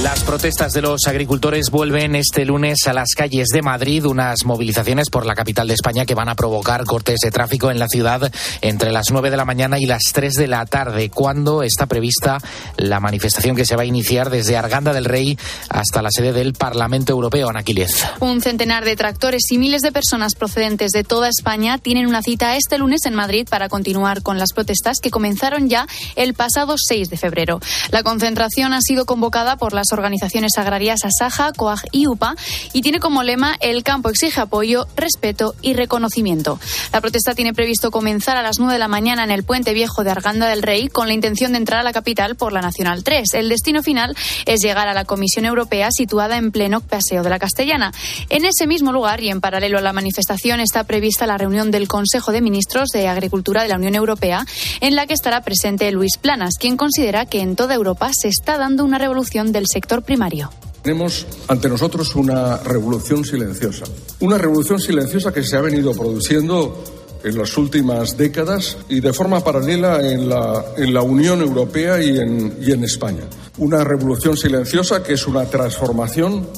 Las protestas de los agricultores vuelven este lunes a las calles de Madrid, unas movilizaciones por la capital de España que van a provocar cortes de tráfico en la ciudad entre las 9 de la mañana y las 3 de la tarde, cuando está prevista la manifestación que se va a iniciar desde Arganda del Rey hasta la sede del Parlamento Europeo, Anaquilez. Un centenar de tractores y miles de personas procedentes de toda España tienen una cita este lunes en Madrid para continuar con las protestas que comenzaron ya el pasado 6 de febrero. La concentración ha sido convocada por las organizaciones agrarias Asaja, COAG y UPA y tiene como lema El campo exige apoyo, respeto y reconocimiento. La protesta tiene previsto comenzar a las 9 de la mañana en el puente viejo de Arganda del Rey con la intención de entrar a la capital por la Nacional 3. El destino final es llegar a la Comisión Europea situada en pleno Paseo de la Castellana. En ese mismo lugar y en paralelo a la manifestación está prevista la reunión del Consejo de Ministros de Agricultura de la Unión Europea en la que estará presente Luis Planas, quien considera que en toda Europa se está dando una revolución del sector primario. Tenemos ante nosotros una revolución silenciosa. Una revolución silenciosa que se ha venido produciendo en las últimas décadas y de forma paralela en la, en la Unión Europea y en, y en España. Una revolución silenciosa que es una transformación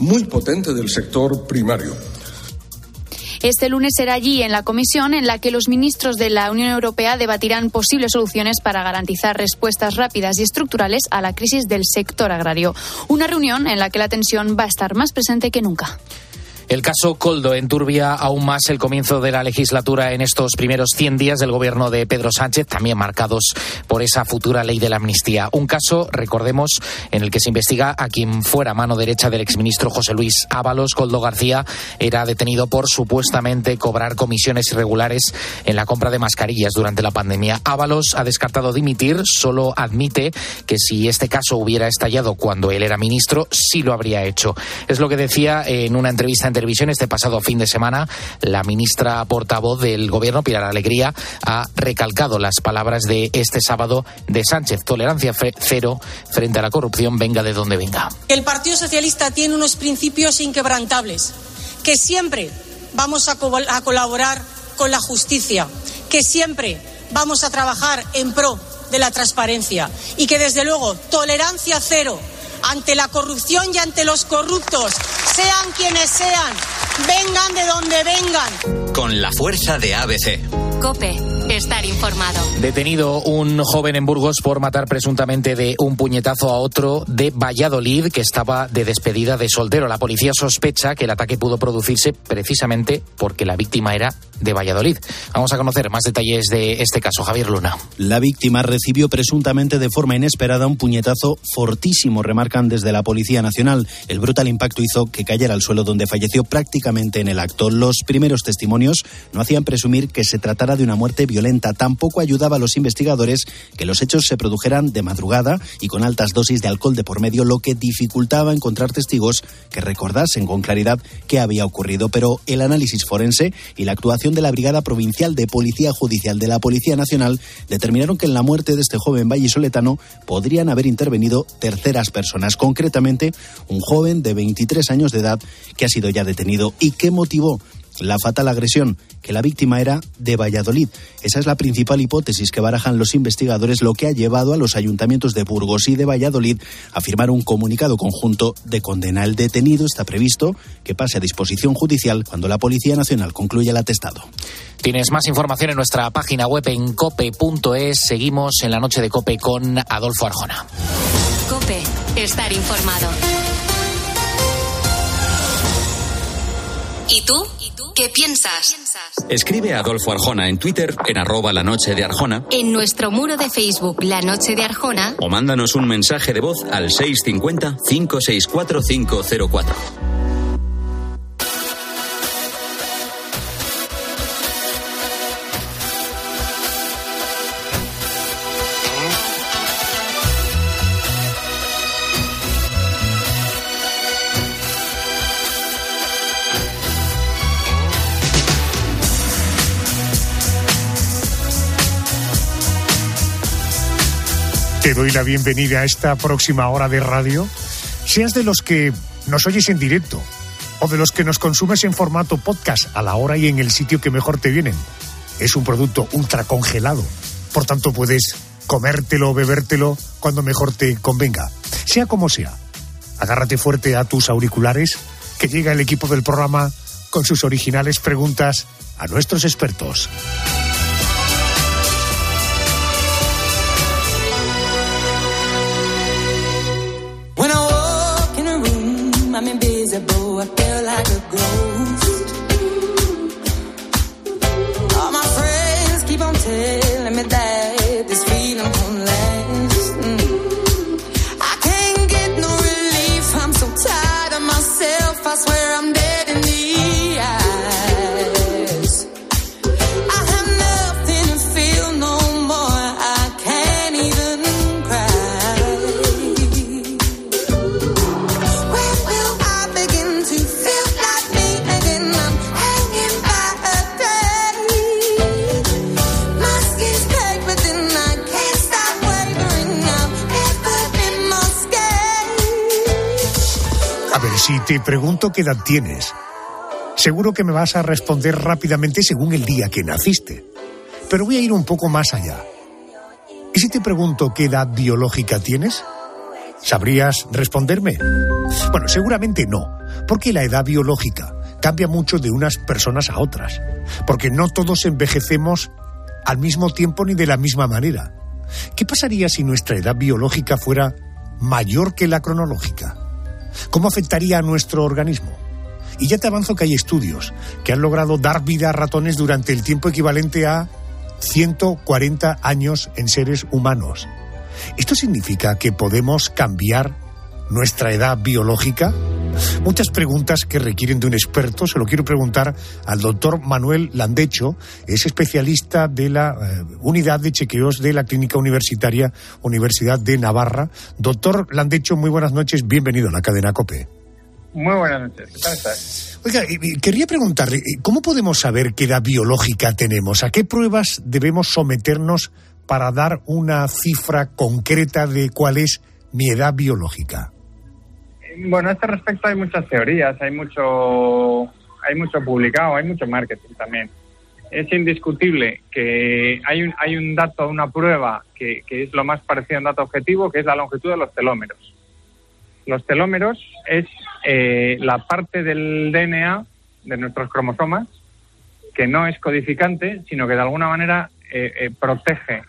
muy potente del sector primario. Este lunes será allí, en la comisión, en la que los ministros de la Unión Europea debatirán posibles soluciones para garantizar respuestas rápidas y estructurales a la crisis del sector agrario. Una reunión en la que la tensión va a estar más presente que nunca. El caso Coldo enturbia aún más el comienzo de la legislatura en estos primeros 100 días del gobierno de Pedro Sánchez, también marcados por esa futura ley de la amnistía. Un caso, recordemos, en el que se investiga a quien fuera mano derecha del exministro José Luis Ábalos. Coldo García era detenido por supuestamente cobrar comisiones irregulares en la compra de mascarillas durante la pandemia. Ábalos ha descartado dimitir, solo admite que si este caso hubiera estallado cuando él era ministro, sí lo habría hecho. Es lo que decía en una entrevista en televisión este pasado fin de semana. La ministra portavoz del Gobierno, Pilar Alegría, ha recalcado las palabras de este sábado de Sánchez. Tolerancia cero frente a la corrupción, venga de donde venga. El Partido Socialista tiene unos principios inquebrantables, que siempre vamos a, a colaborar con la justicia, que siempre vamos a trabajar en pro de la transparencia y que, desde luego, tolerancia cero ante la corrupción y ante los corruptos, sean quienes sean, vengan de donde vengan. Con la fuerza de ABC. Cope, estar informado. Detenido un joven en Burgos por matar presuntamente de un puñetazo a otro de Valladolid que estaba de despedida de soltero. La policía sospecha que el ataque pudo producirse precisamente porque la víctima era de Valladolid. Vamos a conocer más detalles de este caso. Javier Luna. La víctima recibió presuntamente de forma inesperada un puñetazo fortísimo, remarcan desde la Policía Nacional. El brutal impacto hizo que cayera al suelo donde falleció prácticamente en el acto. Los primeros testimonios no hacían presumir que se tratara de una muerte violenta. Tampoco ayudaba a los investigadores que los hechos se produjeran de madrugada y con altas dosis de alcohol de por medio, lo que dificultaba encontrar testigos que recordasen con claridad qué había ocurrido. Pero el análisis forense y la actuación de la Brigada Provincial de Policía Judicial de la Policía Nacional determinaron que en la muerte de este joven vallisoletano podrían haber intervenido terceras personas, concretamente un joven de 23 años de edad que ha sido ya detenido y que motivó la fatal agresión, que la víctima era de Valladolid. Esa es la principal hipótesis que barajan los investigadores, lo que ha llevado a los ayuntamientos de Burgos y de Valladolid a firmar un comunicado conjunto de condena. El detenido está previsto que pase a disposición judicial cuando la Policía Nacional concluya el atestado. Tienes más información en nuestra página web en cope.es. Seguimos en la noche de Cope con Adolfo Arjona. Cope, estar informado. ¿Y tú? ¿Qué piensas? Escribe a Adolfo Arjona en Twitter en arroba la noche de Arjona. En nuestro muro de Facebook La Noche de Arjona. O mándanos un mensaje de voz al 650 564 504. Doy la bienvenida a esta próxima hora de radio. Seas de los que nos oyes en directo o de los que nos consumes en formato podcast a la hora y en el sitio que mejor te vienen. Es un producto ultra congelado, por tanto puedes comértelo o bebértelo cuando mejor te convenga. Sea como sea, agárrate fuerte a tus auriculares, que llega el equipo del programa con sus originales preguntas a nuestros expertos. Te pregunto qué edad tienes, seguro que me vas a responder rápidamente según el día que naciste. Pero voy a ir un poco más allá. ¿Y si te pregunto qué edad biológica tienes? ¿Sabrías responderme? Bueno, seguramente no, porque la edad biológica cambia mucho de unas personas a otras, porque no todos envejecemos al mismo tiempo ni de la misma manera. ¿Qué pasaría si nuestra edad biológica fuera mayor que la cronológica? ¿Cómo afectaría a nuestro organismo? Y ya te avanzo que hay estudios que han logrado dar vida a ratones durante el tiempo equivalente a 140 años en seres humanos. ¿Esto significa que podemos cambiar nuestra edad biológica? Muchas preguntas que requieren de un experto. Se lo quiero preguntar al doctor Manuel Landecho. Es especialista de la eh, unidad de chequeos de la Clínica Universitaria Universidad de Navarra. Doctor Landecho, muy buenas noches. Bienvenido a la cadena COPE. Muy buenas noches. ¿Cómo estás? Oiga, quería preguntarle, ¿cómo podemos saber qué edad biológica tenemos? ¿A qué pruebas debemos someternos para dar una cifra concreta de cuál es mi edad biológica? Bueno, a este respecto hay muchas teorías, hay mucho, hay mucho publicado, hay mucho marketing también. Es indiscutible que hay un, hay un dato, una prueba que, es lo más parecido a un dato objetivo, que es la longitud de los telómeros. Los telómeros es eh, la parte del DNA de nuestros cromosomas que no es codificante, sino que de alguna manera eh, eh, protege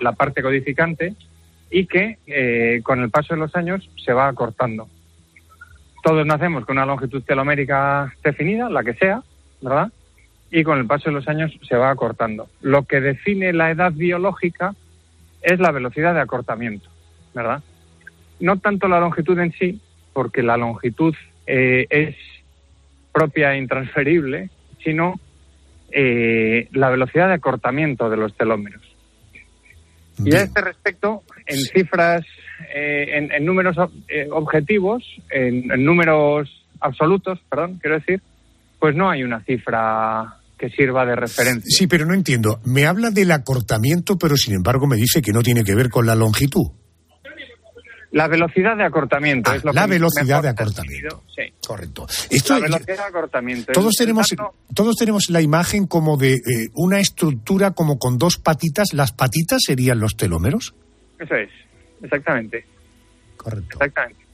la parte codificante y que con el paso de los años se va acortando todos nacemos con una longitud telomérica definida, la que sea, ¿verdad? Y con el paso de los años se va acortando. Lo que define la edad biológica es la velocidad de acortamiento, ¿verdad? No tanto la longitud en sí, porque la longitud eh, es propia e intransferible, sino eh, la velocidad de acortamiento de los telómeros. Y a este respecto, en cifras eh, en, números eh, objetivos, en, números absolutos, perdón, quiero decir, pues no hay una cifra que sirva de referencia. Sí, pero no entiendo. Me habla del acortamiento, pero sin embargo me dice que no tiene que ver con la longitud. La velocidad de acortamiento ah, es lo la velocidad de acortamiento. Sí. Correcto. la velocidad de acortamiento. Todos tenemos, todos tenemos la imagen como de eh, una estructura como con dos patitas. ¿Las patitas serían los telómeros? Eso es exactamente. Correcto. Exactamente.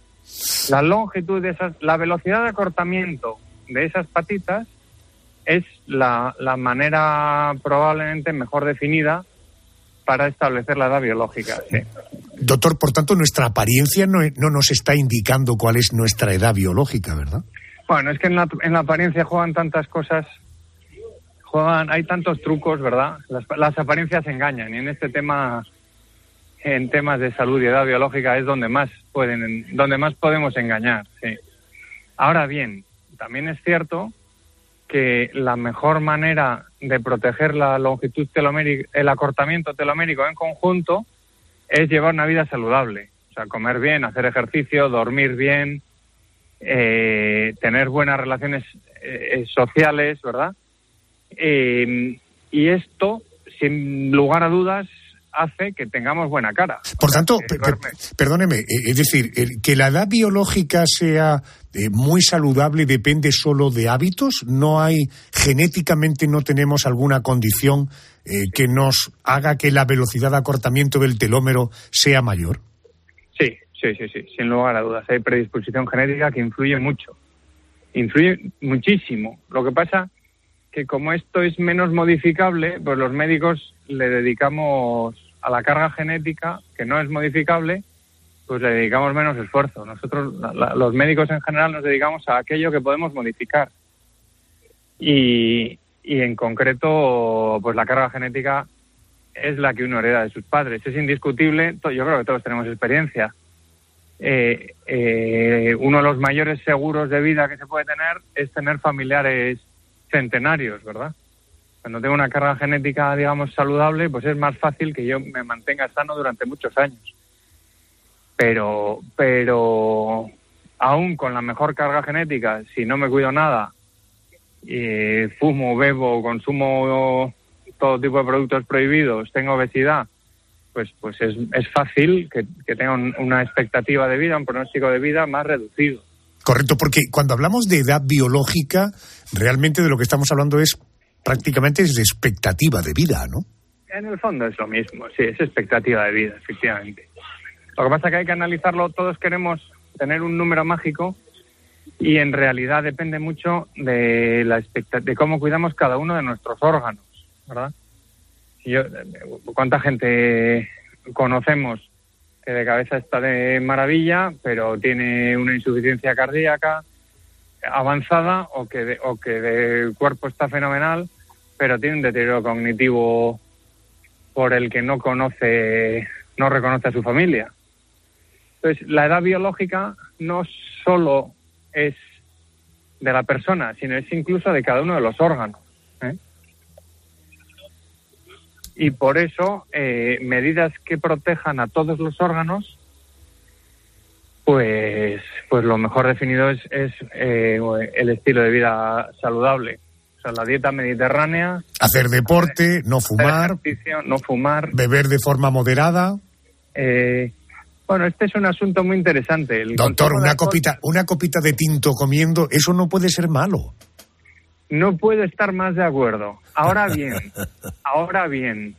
La longitud de esas, la velocidad de acortamiento de esas patitas es la, la manera probablemente mejor definida para establecer la edad biológica. Doctor, por tanto, nuestra apariencia no, no, nos está indicando cuál es nuestra edad biológica, ¿verdad? Bueno, es que en la, en la apariencia juegan tantas cosas, juegan, hay tantos trucos, ¿verdad? Las, las apariencias engañan y en este tema en temas de salud y edad biológica es donde más pueden, donde más podemos engañar. Sí. Ahora bien, también es cierto que la mejor manera de proteger la longitud telomérica, el acortamiento telomérico en conjunto, es llevar una vida saludable. O sea, comer bien, hacer ejercicio, dormir bien, eh, tener buenas relaciones eh, sociales, ¿verdad? Eh, y esto, sin lugar a dudas, hace que tengamos buena cara. Por tanto, perdóneme, eh, es decir, que la edad biológica sea eh, muy saludable depende solo de hábitos. No hay genéticamente no tenemos alguna condición eh, que nos haga que la velocidad de acortamiento del telómero sea mayor. Sí, sí, sí, sí, sin lugar a dudas. Hay predisposición genética que influye mucho, influye muchísimo. Lo que pasa que como esto es menos modificable, pues los médicos le dedicamos a la carga genética, que no es modificable, pues le dedicamos menos esfuerzo. Nosotros, los médicos en general, nos dedicamos a aquello que podemos modificar. Y, y en concreto, pues la carga genética es la que uno hereda de sus padres. Es indiscutible, yo creo que todos tenemos experiencia. Eh, eh, uno de los mayores seguros de vida que se puede tener es tener familiares centenarios, ¿verdad? Cuando tengo una carga genética, digamos, saludable, pues es más fácil que yo me mantenga sano durante muchos años. Pero, pero aún con la mejor carga genética, si no me cuido nada, fumo, bebo, consumo todo tipo de productos prohibidos, tengo obesidad, pues, pues es, es fácil que, que tenga una expectativa de vida, un pronóstico de vida más reducido. Correcto, porque cuando hablamos de edad biológica, realmente de lo que estamos hablando es prácticamente es de expectativa de vida, ¿no? En el fondo es lo mismo, sí, es expectativa de vida, efectivamente. Lo que pasa es que hay que analizarlo, todos queremos tener un número mágico y en realidad depende mucho de la de cómo cuidamos cada uno de nuestros órganos, ¿verdad? Yo, ¿Cuánta gente conocemos que de cabeza está de maravilla, pero tiene una insuficiencia cardíaca, avanzada o que, de, o que de cuerpo está fenomenal, pero tiene un deterioro cognitivo por el que no conoce, no reconoce a su familia. Entonces, la edad biológica no solo es de la persona, sino es incluso de cada uno de los órganos. ¿eh? Y por eso, eh, medidas que protejan a todos los órganos pues, pues lo mejor definido es, es eh, el estilo de vida saludable. O sea, la dieta mediterránea. Hacer deporte, no fumar. no fumar. Beber de forma moderada. Eh, bueno, este es un asunto muy interesante. Doctor, una copita, una copita de tinto comiendo, eso no puede ser malo. No puedo estar más de acuerdo. Ahora bien, ahora bien,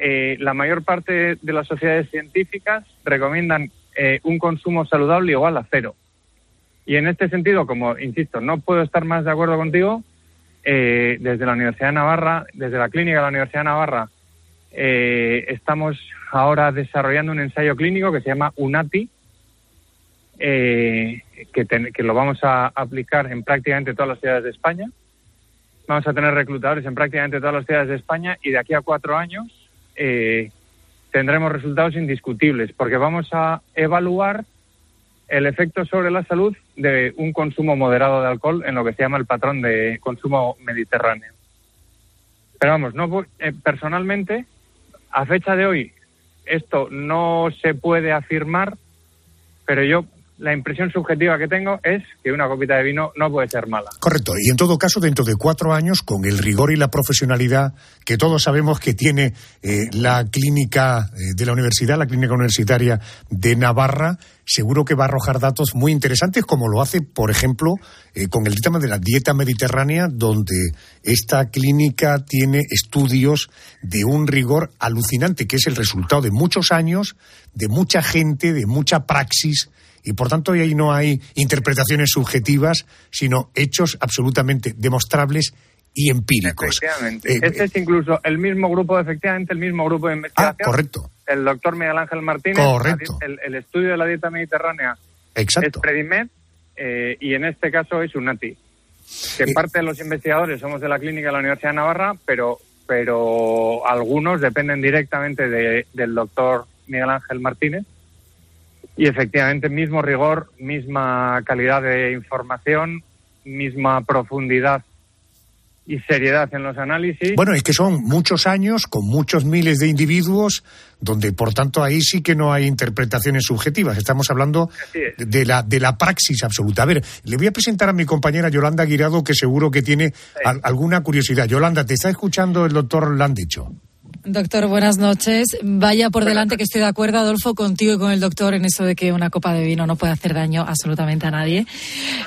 eh, la mayor parte de las sociedades científicas recomiendan eh, un consumo saludable igual a cero. Y en este sentido, como insisto, no puedo estar más de acuerdo contigo, eh, desde la Universidad de Navarra, desde la clínica de la Universidad de Navarra, eh, estamos ahora desarrollando un ensayo clínico que se llama UNATI, que, que, lo vamos a aplicar en prácticamente todas las ciudades de España. Vamos a tener reclutadores en prácticamente todas las ciudades de España y de aquí a cuatro años tendremos resultados indiscutibles, porque vamos a evaluar el efecto sobre la salud de un consumo moderado de alcohol en lo que se llama el patrón de consumo mediterráneo. Pero vamos, no eh, personalmente, a fecha de hoy, esto no se puede afirmar, pero yo la impresión subjetiva que tengo es que una copita de vino no puede ser mala. Correcto. Y en todo caso, dentro de cuatro años, con el rigor y la profesionalidad que todos sabemos que tiene eh, la clínica eh, de la universidad, la clínica universitaria de Navarra, seguro que va a arrojar datos muy interesantes, como lo hace, por ejemplo, eh, con el tema de la dieta mediterránea, donde esta clínica tiene estudios de un rigor alucinante, que es el resultado de muchos años, de mucha gente, de mucha praxis y por tanto ahí no hay interpretaciones subjetivas, sino hechos absolutamente demostrables y empíricos. Efectivamente. Eh, este es incluso el mismo grupo, efectivamente, el mismo grupo de investigación. Ah, correcto. El doctor Miguel Ángel Martínez. Correcto. El, estudio de la dieta mediterránea Exacto. es Predimed eh, y en este caso es UNATI. Que eh, parte de los investigadores somos de la clínica de la Universidad de Navarra, pero, pero algunos dependen directamente del doctor Miguel Ángel Martínez y efectivamente, mismo rigor, misma calidad de información, misma profundidad y seriedad en los análisis. Bueno, es que son muchos años con muchos miles de individuos, donde por tanto ahí sí que no hay interpretaciones subjetivas. Estamos hablando de la, de la praxis absoluta. A ver, le voy a presentar a mi compañera Yolanda Guirado, que seguro que tiene alguna curiosidad. Yolanda, ¿te está escuchando el doctor Landicho? Doctor, buenas noches. Vaya por delante que estoy de acuerdo, Adolfo, contigo y con el doctor en eso de que una copa de vino no puede hacer daño absolutamente a nadie.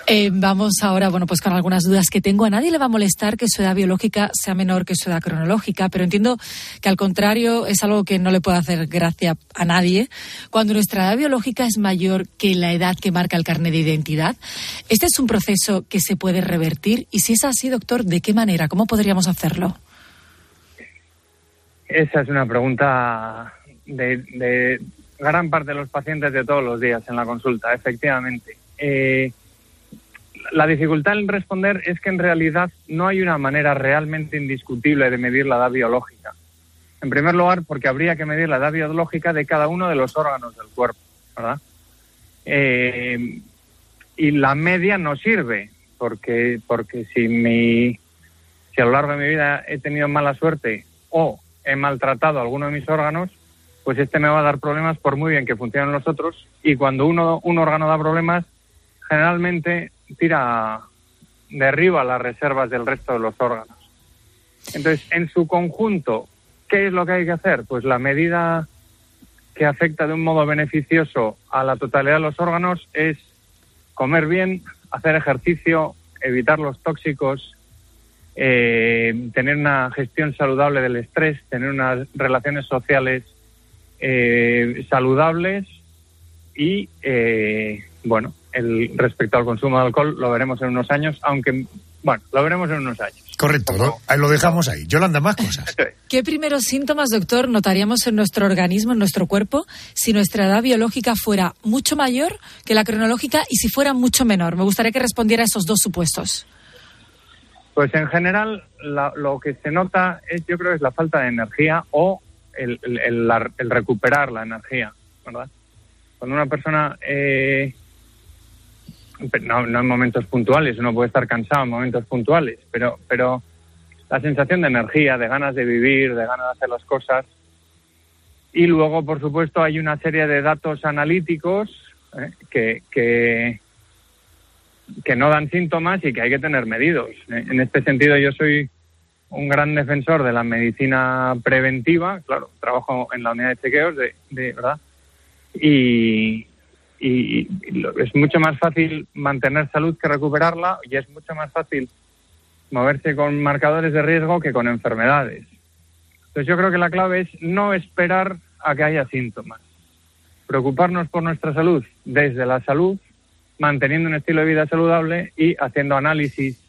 Eh, vamos ahora, bueno, pues con algunas dudas que tengo. A nadie le va a molestar que su edad biológica sea menor que su edad cronológica, pero entiendo que al contrario es algo que no le puede hacer gracia a nadie. Cuando nuestra edad biológica es mayor que la edad que marca el carnet de identidad, ¿este es un proceso que se puede revertir? Y si es así, doctor, ¿de qué manera? ¿Cómo podríamos hacerlo? Esa es una pregunta de, gran parte de los pacientes de todos los días en la consulta, efectivamente. Eh, la dificultad en responder es que en realidad no hay una manera realmente indiscutible de medir la edad biológica. En primer lugar, porque habría que medir la edad biológica de cada uno de los órganos del cuerpo, ¿verdad? Eh, y la media no sirve, porque, porque si, mi, si a lo largo de mi vida he tenido mala suerte o he maltratado alguno de mis órganos, pues este me va a dar problemas por muy bien que funcionen los otros. Y cuando uno, un órgano da problemas, generalmente tira, derriba las reservas del resto de los órganos. Entonces, en su conjunto, ¿qué es lo que hay que hacer? Pues la medida que afecta de un modo beneficioso a la totalidad de los órganos es comer bien, hacer ejercicio, evitar los tóxicos, eh, tener una gestión saludable del estrés, tener unas relaciones sociales eh, saludables y, eh, bueno, el, respecto al consumo de alcohol lo veremos en unos años, aunque, bueno, lo veremos en unos años. Correcto, lo, lo dejamos ahí. Yolanda, más cosas. ¿Qué primeros síntomas, doctor, notaríamos en nuestro organismo, en nuestro cuerpo, si nuestra edad biológica fuera mucho mayor que la cronológica y si fuera mucho menor? Me gustaría que respondiera a esos dos supuessos. Pues en general lo que se nota es, yo creo, es la falta de energía o el, recuperar la energía, ¿verdad? Cuando una persona, eh, no, en momentos puntuales, uno puede estar cansado en momentos puntuales, pero, pero la sensación de energía, de ganas de vivir, de ganas de hacer las cosas. Y luego, por supuesto, hay una serie de datos analíticos eh, que, que, que no dan síntomas y que hay que tener medidos. En este sentido, yo soy un gran defensor de la medicina preventiva, claro, trabajo en la unidad de chequeos, de, verdad, y, y, es mucho más fácil mantener salud que recuperarla y es mucho más fácil moverse con marcadores de riesgo que con enfermedades. Entonces yo creo que la clave es no esperar a que haya síntomas, preocuparnos por nuestra salud desde la salud manteniendo un estilo de vida saludable y haciendo análisis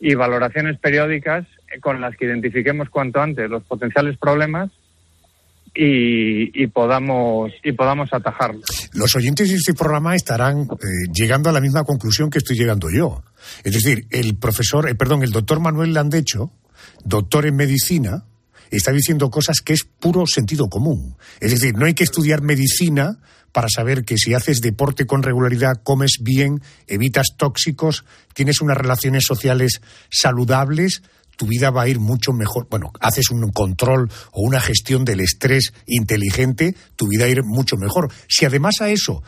y valoraciones periódicas con las que identifiquemos cuanto antes los potenciales problemas y, podamos y podamos atajarlos. Los oyentes de este programa estarán eh, llegando a la misma conclusión que estoy llegando yo. Es decir, el profesor, eh, perdón, el doctor Manuel Landecho, doctor en medicina, está diciendo cosas que es puro sentido común. Es decir, no hay que estudiar medicina para saber que si haces deporte con regularidad, comes bien, evitas tóxicos, tienes unas relaciones sociales saludables, tu vida va a ir mucho mejor. Bueno, haces un control o una gestión del estrés inteligente, tu vida va a ir mucho mejor. Si además a eso,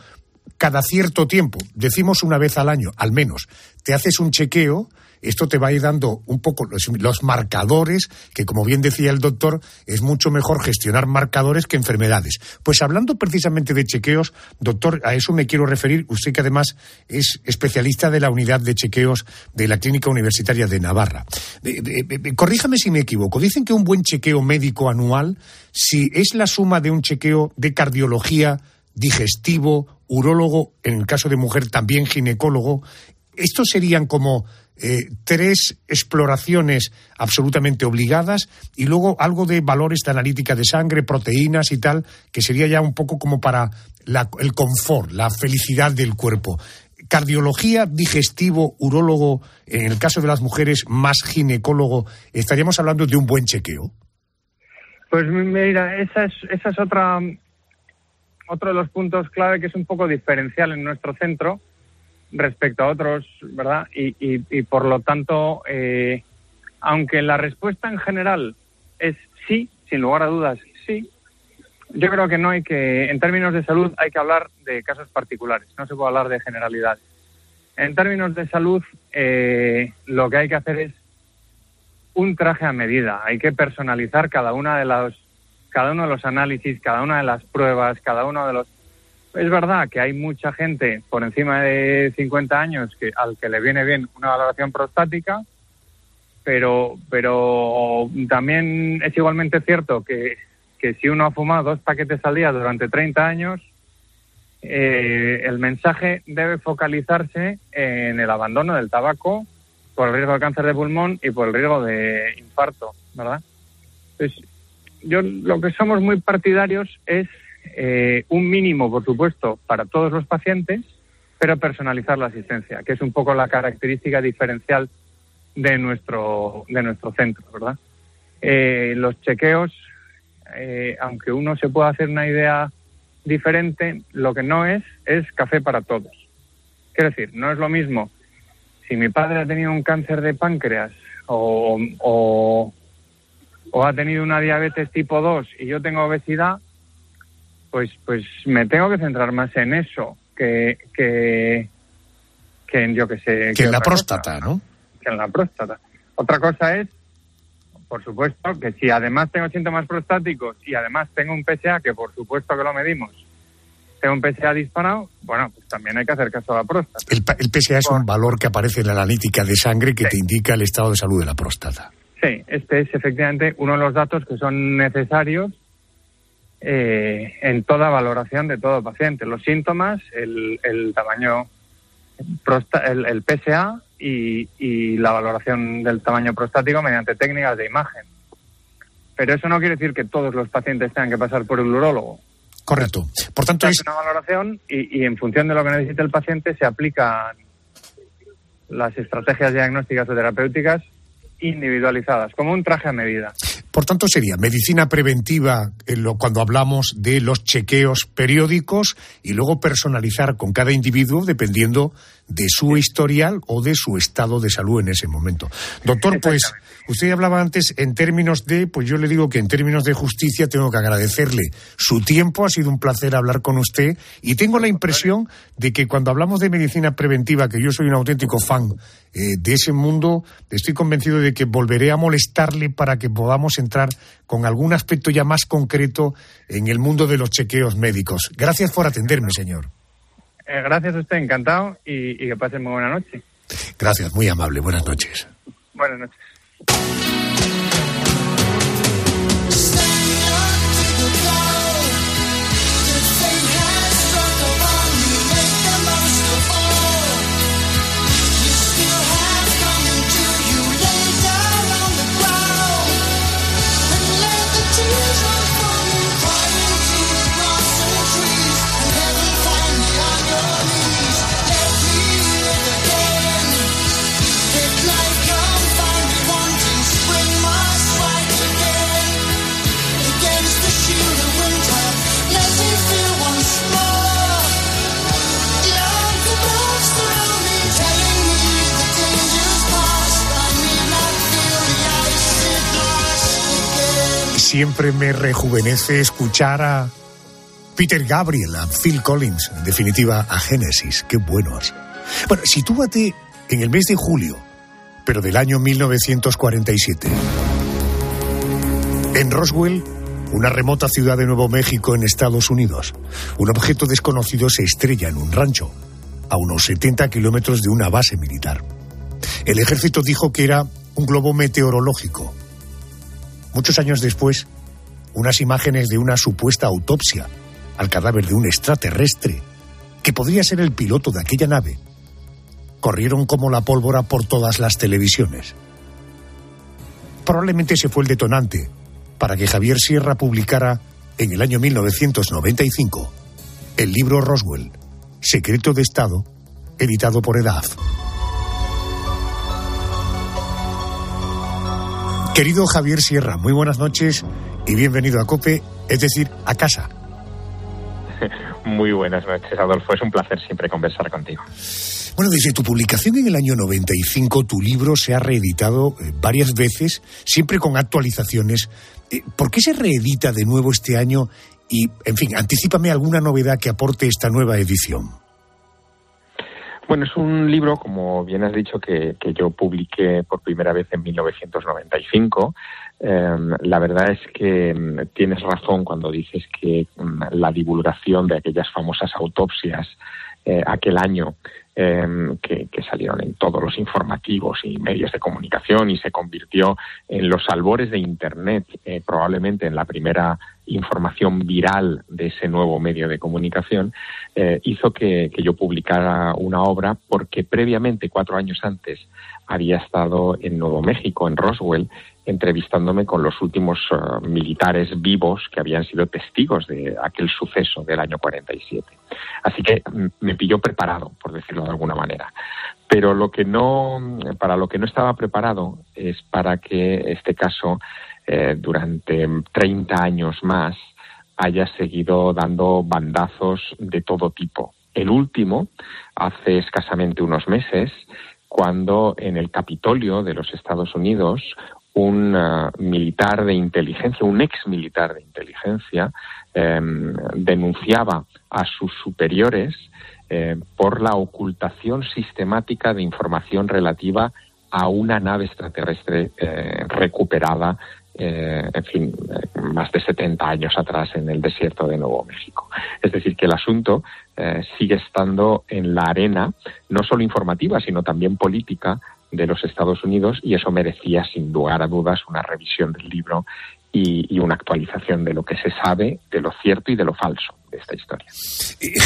cada cierto tiempo, decimos una vez al año, al menos, te haces un chequeo, esto te va a ir dando un poco los, marcadores, que como bien decía el doctor, es mucho mejor gestionar marcadores que enfermedades. Pues hablando precisamente de chequeos, doctor, a eso me quiero referir, usted que además es especialista de la unidad de chequeos de la Clínica Universitaria de Navarra. corríjame si me equivoco, dicen que un buen chequeo médico anual, si es la suma de un chequeo de cardiología, digestivo, urólogo, en el caso de mujer también ginecólogo, estos serían como eh, tres exploraciones absolutamente obligadas y luego algo de valores de analítica de sangre, proteínas y tal, que sería ya un poco como para el confort, la felicidad del cuerpo. Cardiología, digestivo, urólogo, en el caso de las mujeres, más ginecólogo, estaríamos hablando de un buen chequeo. Pues mira, esa es, esa es otra, otro de los puntos clave que es un poco diferencial en nuestro centro respecto a otros, ¿verdad? Y, y, por lo tanto, eh, aunque la respuesta en general es sí, sin lugar a dudas, sí, yo creo que no hay que, en términos de salud, hay que hablar de casos particulares, no se puede hablar de generalidades. En términos de salud, eh, lo que hay que hacer es un traje a medida, hay que personalizar cada una de las cada uno de los análisis, cada una de las pruebas, cada uno de los... Es verdad que hay mucha gente por encima de 50 años que al que le viene bien una valoración prostática, pero, pero también es igualmente cierto que, que si uno ha fumado dos paquetes al día durante 30 años, eh, el mensaje debe focalizarse en el abandono del tabaco por el riesgo de cáncer de pulmón y por el riesgo de infarto, ¿verdad? Entonces, yo lo que somos muy partidarios es eh, un mínimo, por supuesto, para todos los pacientes, pero personalizar la asistencia, que es un poco la característica diferencial de nuestro de nuestro centro, ¿verdad? Eh, los chequeos, aunque uno se pueda hacer una idea diferente, lo que no es, es café para todos. Quiero decir, no es lo mismo si mi padre ha tenido un cáncer de páncreas o, o, ha tenido una diabetes tipo 2 y yo tengo obesidad, pues, pues me tengo que centrar más en eso que, que, que en, yo que sé... Que, en la próstata, ¿no? Que en la próstata. Otra cosa es por supuesto que si además tengo síntomas prostáticos y además tengo un PSA, que por supuesto que lo medimos, tengo un PSA disparado, bueno, pues también hay que hacer caso a la próstata. El, PSA es un valor que aparece en la analítica de sangre que te indica el estado de salud de la próstata. Sí, este es efectivamente uno de los datos que son necesarios eh, en toda valoración de todo paciente. Los síntomas, el, el tamaño, el, el PSA y, la valoración del tamaño prostático mediante técnicas de imagen. Pero eso no quiere decir que todos los pacientes tengan que pasar por el urólogo. Correcto. Por tanto, es una valoración y, y en función de lo que necesite el paciente se aplican las estrategias diagnósticas o terapéuticas individualizadas, como un traje a medida. Por tanto, sería medicina preventiva cuando hablamos de los chequeos periódicos y luego personalizar con cada individuo dependiendo de su historial o de su estado de salud en ese momento. Doctor, pues usted hablaba antes en términos de, pues yo le digo que en términos de justicia tengo que agradecerle su tiempo, ha sido un placer hablar con usted y tengo la impresión de que cuando hablamos de medicina preventiva, que yo soy un auténtico fan eh, de ese mundo, estoy convencido de que volveré a molestarle para que podamos entrar con algún aspecto ya más concreto en el mundo de los chequeos médicos. Gracias por atenderme, señor. Eh, gracias a usted, encantado y, y que pasen muy buena noche. Gracias, muy amable. Buenas noches. Buenas noches. Bye. Siempre me rejuvenece escuchar a Peter Gabriel, a Phil Collins, en definitiva a Genesis. Qué buenos. Bueno, sitúate en el mes de julio, pero del año 1947. En Roswell, una remota ciudad de Nuevo México en Estados Unidos, un objeto desconocido se estrella en un rancho, a unos 70 kilómetros de una base militar. El ejército dijo que era un globo meteorológico Muchos años después, unas imágenes de una supuesta autopsia al cadáver de un extraterrestre, que podría ser el piloto de aquella nave, corrieron como la pólvora por todas las televisiones. Probablemente ese fue el detonante para que Javier Sierra publicara en el año 1995 el libro Roswell, Secreto de Estado, editado por EDAF. Querido Javier Sierra, muy buenas noches y bienvenido a COPE, es decir, a casa. Muy buenas noches, Adolfo. Es un placer siempre conversar contigo. Bueno, desde tu publicación en el año 95, tu libro se ha reeditado eh, varias veces, siempre con actualizaciones. Eh, ¿Por qué se reedita de nuevo este año? Y, en fin, anticipame alguna novedad que aporte esta nueva edición. Bueno, es un libro, como bien has dicho, que, que yo publiqué por primera vez en 1995. Em, la verdad es que em, tienes razón cuando dices que em, la divulgación de aquellas famosas autopsias eh, aquel año que, salieron en todos los informativos y medios de comunicación y se convirtió en los albores de Internet, eh, probablemente en la primera información viral de ese nuevo medio de comunicación, eh, hizo que, yo publicara una obra porque previamente, cuatro años antes, había estado en Nuevo México, en Roswell, entrevistándome con los últimos eh, militares vivos que habían sido testigos de aquel suceso del año 47. Así que mm, me pilló preparado, por decirlo de alguna manera. Pero lo que no, para lo que no estaba preparado es para que este caso eh, durante 30 años más haya seguido dando bandazos de todo tipo. El último, hace escasamente unos meses, cuando en el Capitolio de los Estados Unidos un uh, militar de inteligencia, un ex militar de inteligencia, em, denunciaba a sus superiores eh, por la ocultación sistemática de información relativa a una nave extraterrestre eh, recuperada eh, en fin, eh, más de 70 años atrás en el desierto de Nuevo México. Es decir, que el asunto eh, sigue estando en la arena, no solo informativa, sino también política de los Estados Unidos y eso merecía, sin lugar a dudas, una revisión del libro y, una actualización de lo que se sabe, de lo cierto y de lo falso de esta historia.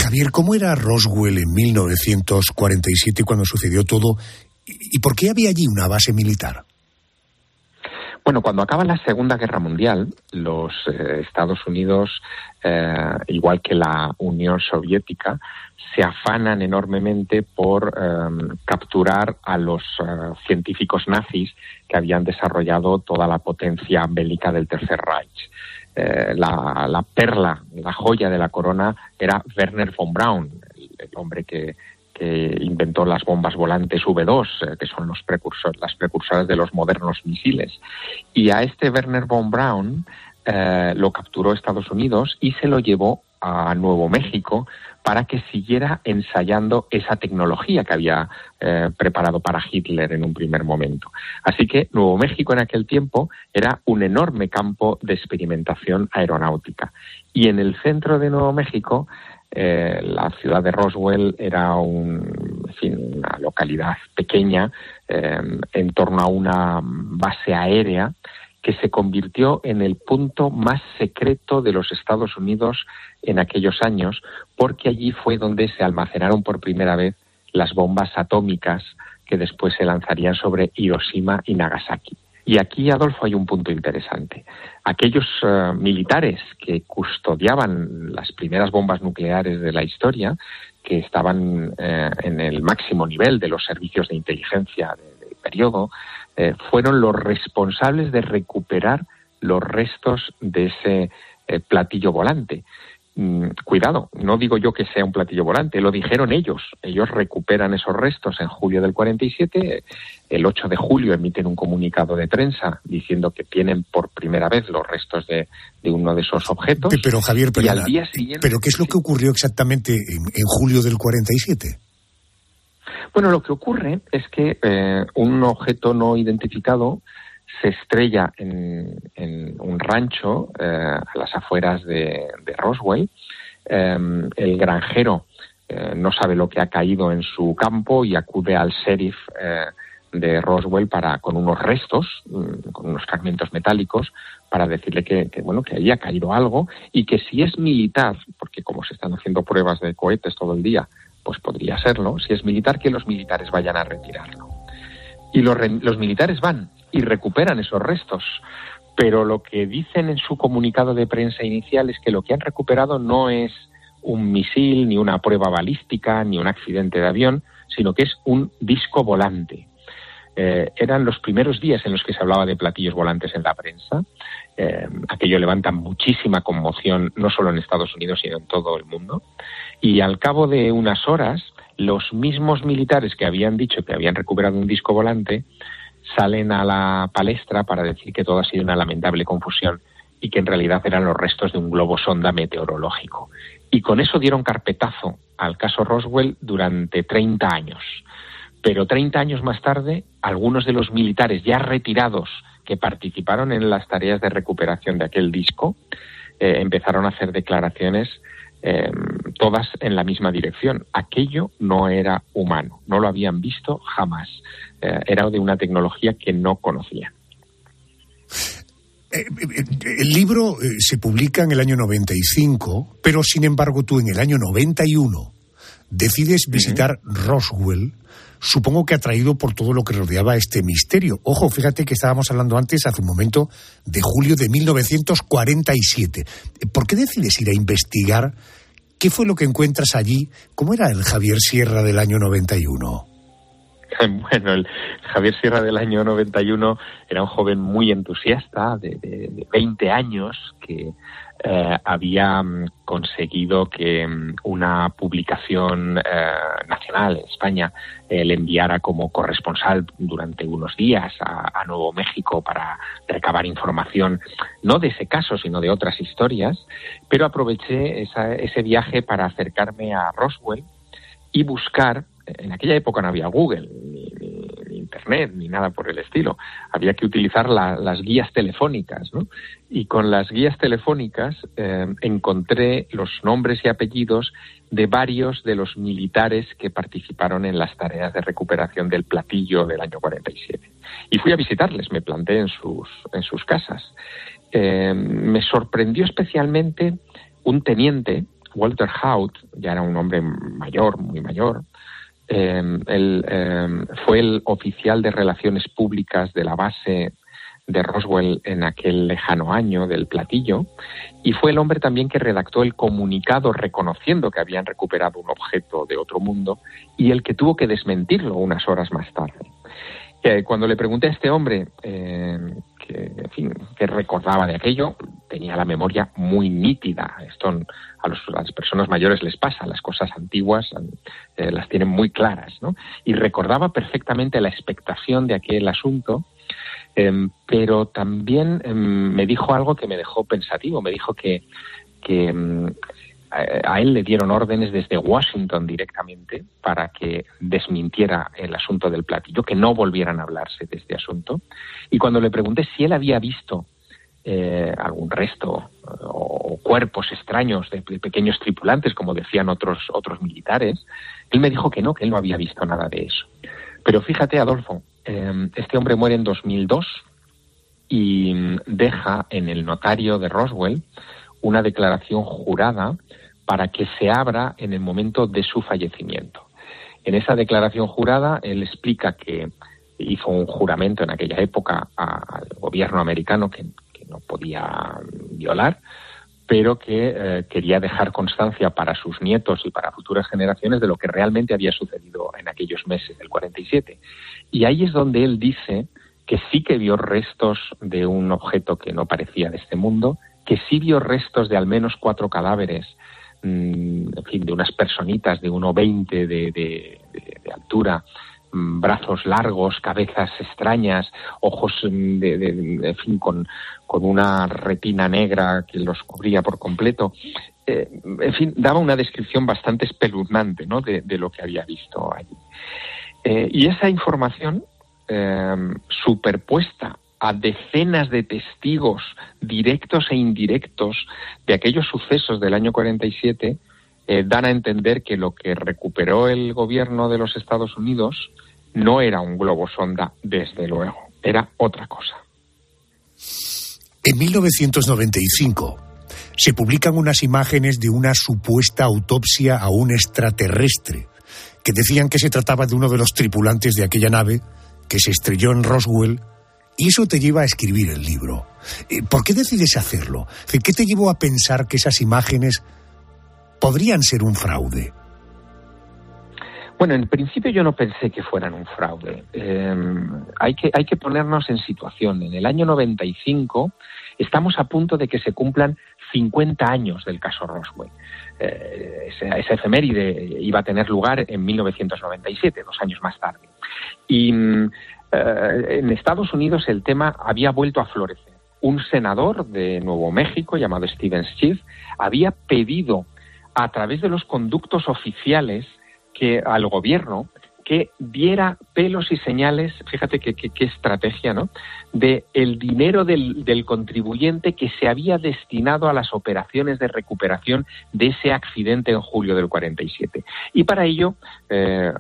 Javier, ¿cómo era Roswell en 1947 cuando sucedió todo? ¿Y por qué había allí una base militar? Bueno, cuando acaba la Segunda Guerra Mundial, los eh, Estados Unidos, eh, igual que la Unión Soviética, se afanan enormemente por em, capturar a los eh, científicos nazis que habían desarrollado toda la potencia bélica del Tercer Reich. La, la, perla, la joya de la corona era Werner von Braun, el hombre que que inventó las bombas volantes V2, eh, que son los precursores, las precursoras de los modernos misiles. Y a este Werner von Braun eh, lo capturó Estados Unidos y se lo llevó a Nuevo México para que siguiera ensayando esa tecnología que había eh, preparado para Hitler en un primer momento. Así que Nuevo México en aquel tiempo era un enorme campo de experimentación aeronáutica. Y en el centro de Nuevo México eh, la ciudad de Roswell era un, una localidad pequeña eh, en torno a una base aérea que se convirtió en el punto más secreto de los Estados Unidos en aquellos años, porque allí fue donde se almacenaron por primera vez las bombas atómicas que después se lanzarían sobre Hiroshima y Nagasaki. Y aquí, Adolfo, hay un punto interesante. Aquellos eh, militares que custodiaban las primeras bombas nucleares de la historia, que estaban eh, en el máximo nivel de los servicios de inteligencia del periodo, eh, fueron los responsables de recuperar los restos de ese platillo volante. Mm, cuidado, no digo yo que sea un platillo volante, lo dijeron ellos. Ellos recuperan esos restos en julio del 47. El 8 de julio emiten un comunicado de prensa diciendo que tienen por primera vez los restos de, uno de esos objetos. Pero Javier, pero, al día siguiente, ¿pero ¿qué es lo que ocurrió exactamente en, julio del 47? Bueno, lo que ocurre es que eh, un objeto no identificado se estrella en, un rancho eh, a las afueras de, Roswell. Em, el granjero eh, no sabe lo que ha caído en su campo y acude al sheriff eh, de Roswell para con unos restos, mm, con unos fragmentos metálicos, para decirle que, bueno que ahí ha caído algo y que si es militar, porque como se están haciendo pruebas de cohetes todo el día, pues podría serlo. Si es militar, que los militares vayan a retirarlo. Y los, los militares van y recuperan esos restos. Pero lo que dicen en su comunicado de prensa inicial es que lo que han recuperado no es un misil, ni una prueba balística, ni un accidente de avión, sino que es un disco volante. Eh, eran los primeros días en los que se hablaba de platillos volantes en la prensa. Eh, aquello levanta muchísima conmoción, no solo en Estados Unidos, sino en todo el mundo. Y al cabo de unas horas, los mismos militares que habían dicho que habían recuperado un disco volante salen a la palestra para decir que todo ha sido una lamentable confusión y que en realidad eran los restos de un globo sonda meteorológico. Y con eso dieron carpetazo al caso Roswell durante 30 años. Pero 30 años más tarde, algunos de los militares ya retirados que participaron en las tareas de recuperación de aquel disco eh, empezaron a hacer declaraciones eh, todas en la misma dirección. Aquello no era humano, no lo habían visto jamás. Eh, era de una tecnología que no conocían. el libro se publica en el año 95, pero sin embargo tú en el año 91 decides visitar Roswell supongo que atraído por todo lo que rodeaba este misterio. Ojo, fíjate que estábamos hablando antes, hace un momento, de julio de 1947. ¿Por qué decides ir a investigar? ¿Qué fue lo que encuentras allí? ¿Cómo era el Javier Sierra del año 91? Bueno, el Javier Sierra del año 91 era un joven muy entusiasta, de, de 20 años, que eh, había mm, conseguido que mm, una publicación eh, nacional en España eh, le enviara como corresponsal durante unos días a, Nuevo México para recabar información, no de ese caso, sino de otras historias, pero aproveché ese viaje para acercarme a Roswell y buscar, en aquella época no había Google, ni, Internet ni nada por el estilo. Había que utilizar las guías telefónicas, ¿no? Y con las guías telefónicas eh, encontré los nombres y apellidos de varios de los militares que participaron en las tareas de recuperación del platillo del año 47. Y fui a visitarles, me planté en sus, en sus casas. Eh, me sorprendió especialmente un teniente, Walter Hout, ya era un hombre mayor, muy mayor, él eh, fue el oficial de relaciones públicas de la base de Roswell en aquel lejano año del platillo y fue el hombre también que redactó el comunicado reconociendo que habían recuperado un objeto de otro mundo y el que tuvo que desmentirlo unas horas más tarde. Eh, cuando le pregunté a este hombre eh, que, que recordaba de aquello, tenía la memoria muy nítida. Esto a, las personas mayores les pasa, las cosas antiguas eh, las tienen muy claras, ¿no? Y recordaba perfectamente la expectación de aquel asunto, em, pero también em, me dijo algo que me dejó pensativo. Me dijo que, que em, a él le dieron órdenes desde Washington directamente para que desmintiera el asunto del platillo, que no volvieran a hablarse de este asunto. Y cuando le pregunté si él había visto eh, algún resto o cuerpos extraños de pequeños tripulantes, como decían otros, otros militares, él me dijo que no, que él no había visto nada de eso. Pero fíjate, Adolfo, eh, este hombre muere en 2002 y deja en el notario de Roswell una declaración jurada para que se abra en el momento de su fallecimiento. En esa declaración jurada, él explica que hizo un juramento en aquella época al gobierno americano que, no podía violar, pero que eh, quería dejar constancia para sus nietos y para futuras generaciones de lo que realmente había sucedido en aquellos meses del 47. Y ahí es donde él dice que sí que vio restos de un objeto que no parecía de este mundo, que sí vio restos de al menos cuatro cadáveres Mm, en fin, de unas personitas de 1,20 de, de, de, altura, mm, brazos largos, cabezas extrañas, ojos mm, con, una retina negra que los cubría por completo. Eh, en fin, daba una descripción bastante espeluznante de, lo que había visto allí. Eh, y esa información eh, superpuesta a decenas de testigos directos e indirectos de aquellos sucesos del año 47 eh, dan a entender que lo que recuperó el gobierno de los Estados Unidos no era un globo sonda, desde luego, era otra cosa. En 1995 se publican unas imágenes de una supuesta autopsia a un extraterrestre, que decían que se trataba de uno de los tripulantes de aquella nave que se estrelló en Roswell y eso te lleva a escribir el libro. Eh, ¿Por qué decides hacerlo? ¿Qué te llevó a pensar que esas imágenes podrían ser un fraude? Bueno, en principio yo no pensé que fueran un fraude. Em, hay, que, hay que ponernos en situación. En el año 95 estamos a punto de que se cumplan 50 años del caso Roswell. Eh, esa, esa, efeméride iba a tener lugar en 1997, dos años más tarde. Y mm, eh, en Estados Unidos el tema había vuelto a florecer. un senador de Nuevo México llamado Steven Schiff había pedido a través de los conductos oficiales que al gobierno que diera pelos y señales, fíjate qué, estrategia, ¿no? De el dinero del, contribuyente que se había destinado a las operaciones de recuperación de ese accidente en julio del 47. Y para ello eh,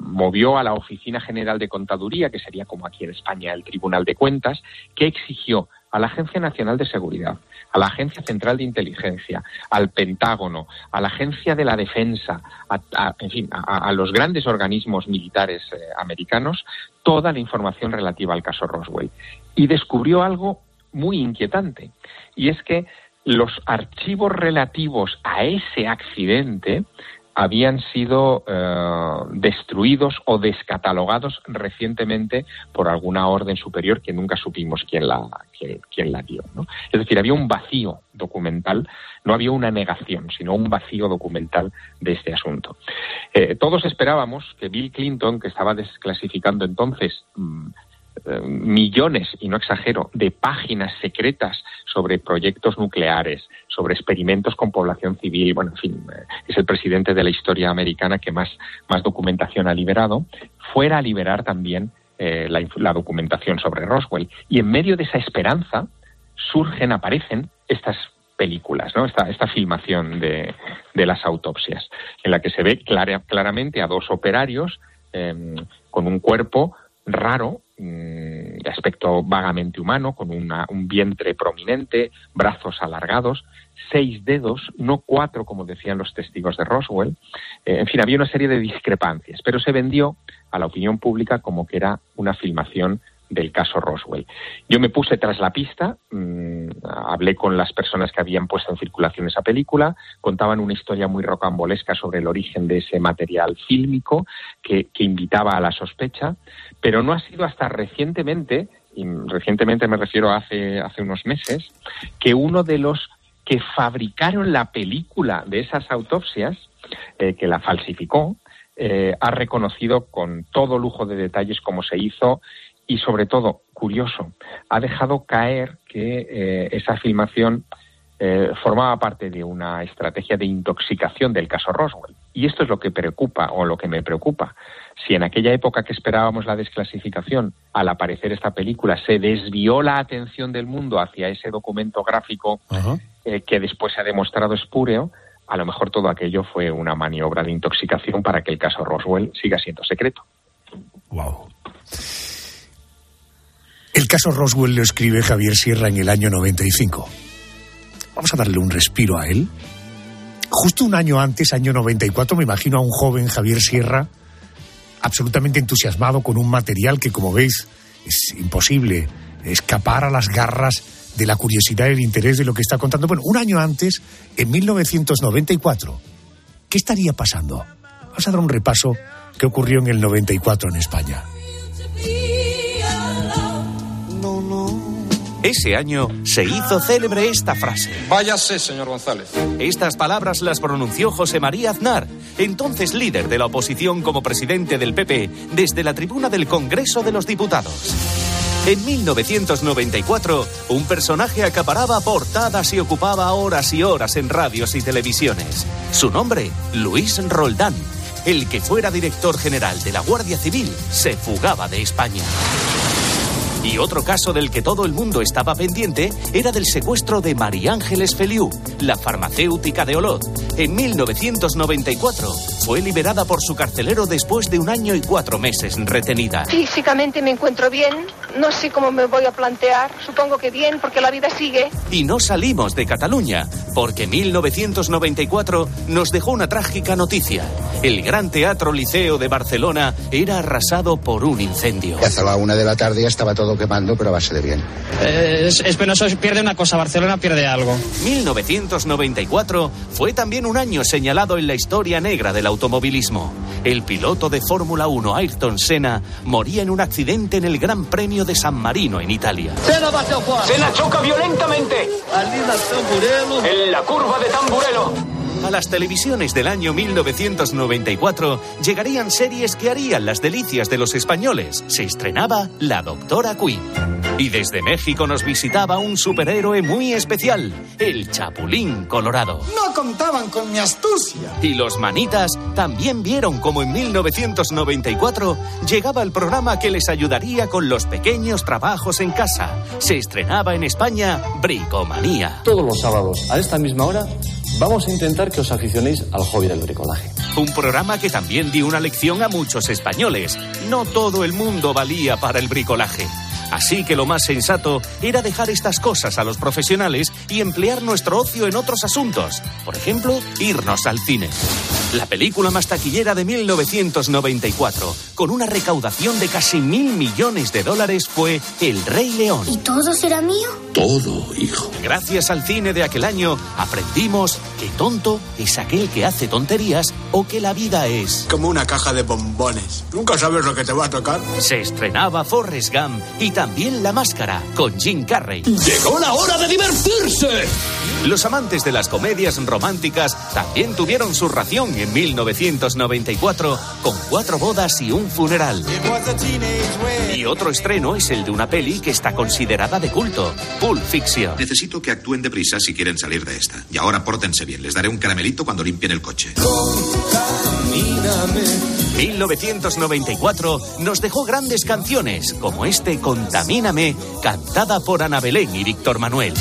movió a la Oficina General de Contaduría, que sería como aquí en España el Tribunal de Cuentas, que exigió a la Agencia Nacional de Seguridad, a la Agencia Central de Inteligencia, al Pentágono, a la Agencia de la Defensa, a, en fin, a, los grandes organismos militares eh, americanos, toda la información relativa al caso Roswell. Y descubrió algo muy inquietante, y es que los archivos relativos a ese accidente habían sido eh, destruidos o descatalogados recientemente por alguna orden superior que nunca supimos quién la, quién, la dio. Es decir, había un vacío documental, no había una negación, sino un vacío documental de este asunto. Eh, todos esperábamos que Bill Clinton, que estaba desclasificando entonces mm, millones, y no exagero, de páginas secretas sobre proyectos nucleares, sobre experimentos con población civil. Bueno, en fin, eh, es el presidente de la historia americana que más, más documentación ha liberado. Fuera a liberar también eh, la, documentación sobre Roswell. Y en medio de esa esperanza surgen, aparecen estas películas, ¿no? Esta, esta filmación de, de, las autopsias, en la que se ve claramente a dos operarios em, con un cuerpo raro, mm, de aspecto vagamente humano, con un vientre prominente, brazos alargados, seis dedos, no cuatro como decían los testigos de Roswell. Eh, en fin, había una serie de discrepancias, pero se vendió a la opinión pública como que era una filmación del caso Roswell. Yo me puse tras la pista, mm, hablé con las personas que habían puesto en circulación esa película, contaban una historia muy rocambolesca sobre el origen de ese material fílmico que, invitaba a la sospecha, pero no ha sido hasta recientemente, y recientemente me refiero a hace, hace unos meses, que uno de los que fabricaron la película de esas autopsias, eh, que la falsificó, eh, ha reconocido con todo lujo de detalles cómo se hizo y sobre todo, curioso, ha dejado caer que eh, esa filmación eh, formaba parte de una estrategia de intoxicación del caso Roswell. Y esto es lo que preocupa o lo que me preocupa. Si en aquella época que esperábamos la desclasificación, al aparecer esta película, se desvió la atención del mundo hacia ese documento gráfico eh, que después se ha demostrado espúreo, a lo mejor todo aquello fue una maniobra de intoxicación para que el caso Roswell siga siendo secreto. Wow. El caso Roswell lo escribe Javier Sierra en el año 95. Vamos a darle un respiro a él. Justo un año antes, año 94, me imagino a un joven Javier Sierra absolutamente entusiasmado con un material que, como veis, es imposible escapar a las garras de la curiosidad y el interés de lo que está contando. Bueno, un año antes, en 1994, ¿qué estaría pasando? Vamos a dar un repaso que ocurrió en el 94 en España. Ese año se hizo célebre esta frase. Váyase, señor González. Estas palabras las pronunció José María Aznar, entonces líder de la oposición como presidente del PP, desde la tribuna del Congreso de los Diputados. En 1994, un personaje acaparaba portadas y ocupaba horas y horas en radios y televisiones. Su nombre, Luis Roldán. El que fuera director general de la Guardia Civil se fugaba de España. Y otro caso del que todo el mundo estaba pendiente era del secuestro de María Ángeles Feliu, la farmacéutica de Olot. En 1994 fue liberada por su carcelero después de un año y cuatro meses retenida. Físicamente me encuentro bien, no sé cómo me voy a plantear, supongo que bien porque la vida sigue. Y no salimos de Cataluña, porque 1994 nos dejó una trágica noticia. El Gran Teatro Liceo de Barcelona era arrasado por un incendio. Hace la una de la tarde ya estaba todo quemando, pero a base de bien. Eh, es, penoso, pierde una cosa, Barcelona pierde algo. 1994 fue también un año señalado en la historia negra del automovilismo. El piloto de Fórmula 1, Ayrton Senna, moría en un accidente en el Gran Premio de San Marino, en Italia. Senna Senna choca violentamente. En la curva de Tamburello. A las televisiones del año 1994 llegarían series que harían las delicias de los españoles. Se estrenaba La Doctora Queen. Y desde México nos visitaba un superhéroe muy especial, el Chapulín Colorado. No contaban con mi astucia. Y los manitas también vieron como en 1994 llegaba el programa que les ayudaría con los pequeños trabajos en casa. Se estrenaba en España Bricomanía. Todos los sábados, a esta misma hora, vamos a intentar que os aficionéis al hobby del bricolaje. Un programa que también dio una lección a muchos españoles. No todo el mundo valía para el bricolaje. Así que lo más sensato era dejar estas cosas a los profesionales y emplear nuestro ocio en otros asuntos. Por ejemplo, irnos al cine. La película más taquillera de 1994, con una recaudación de casi mil millones de dólares, fue El Rey León. ¿Y todo será mío? Todo, hijo. Gracias al cine de aquel año, aprendimos que tonto es aquel que hace tonterías o que la vida es. Como una caja de bombones. Nunca sabes lo que te va a tocar. Se estrenaba Forrest Gump y también La Máscara con Jim Carrey. ¡Llegó la hora de divertirse! Los amantes de las comedias románticas también tuvieron su ración en 1994 con cuatro bodas y un funeral. Y otro estreno es el de una peli que está considerada de culto, Pulp Fiction. Necesito que actúen deprisa si quieren salir de esta. Y ahora pórtense bien. Les daré un caramelito cuando limpien el coche. 1994 nos dejó grandes canciones como este Contamíname, cantada por Ana Belén y Víctor Manuel.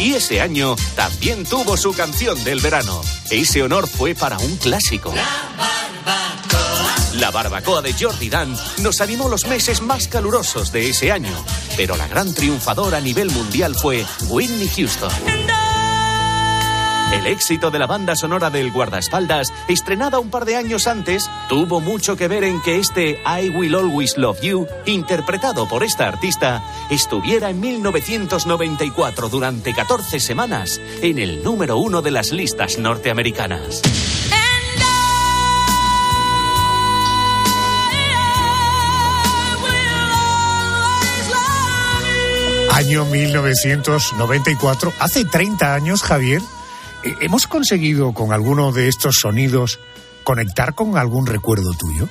Y ese año también tuvo su canción del verano. Ese honor fue para un clásico. La barbacoa de Jordi Dan nos animó los meses más calurosos de ese año, pero la gran triunfadora a nivel mundial fue Whitney Houston. El éxito de la banda sonora del guardaespaldas, estrenada un par de años antes, tuvo mucho que ver en que este I Will Always Love You, interpretado por esta artista, estuviera en 1994 durante 14 semanas en el número uno de las listas norteamericanas. Año 1994, hace 30 años, Javier, eh, ¿hemos conseguido con alguno de estos sonidos conectar con algún recuerdo tuyo?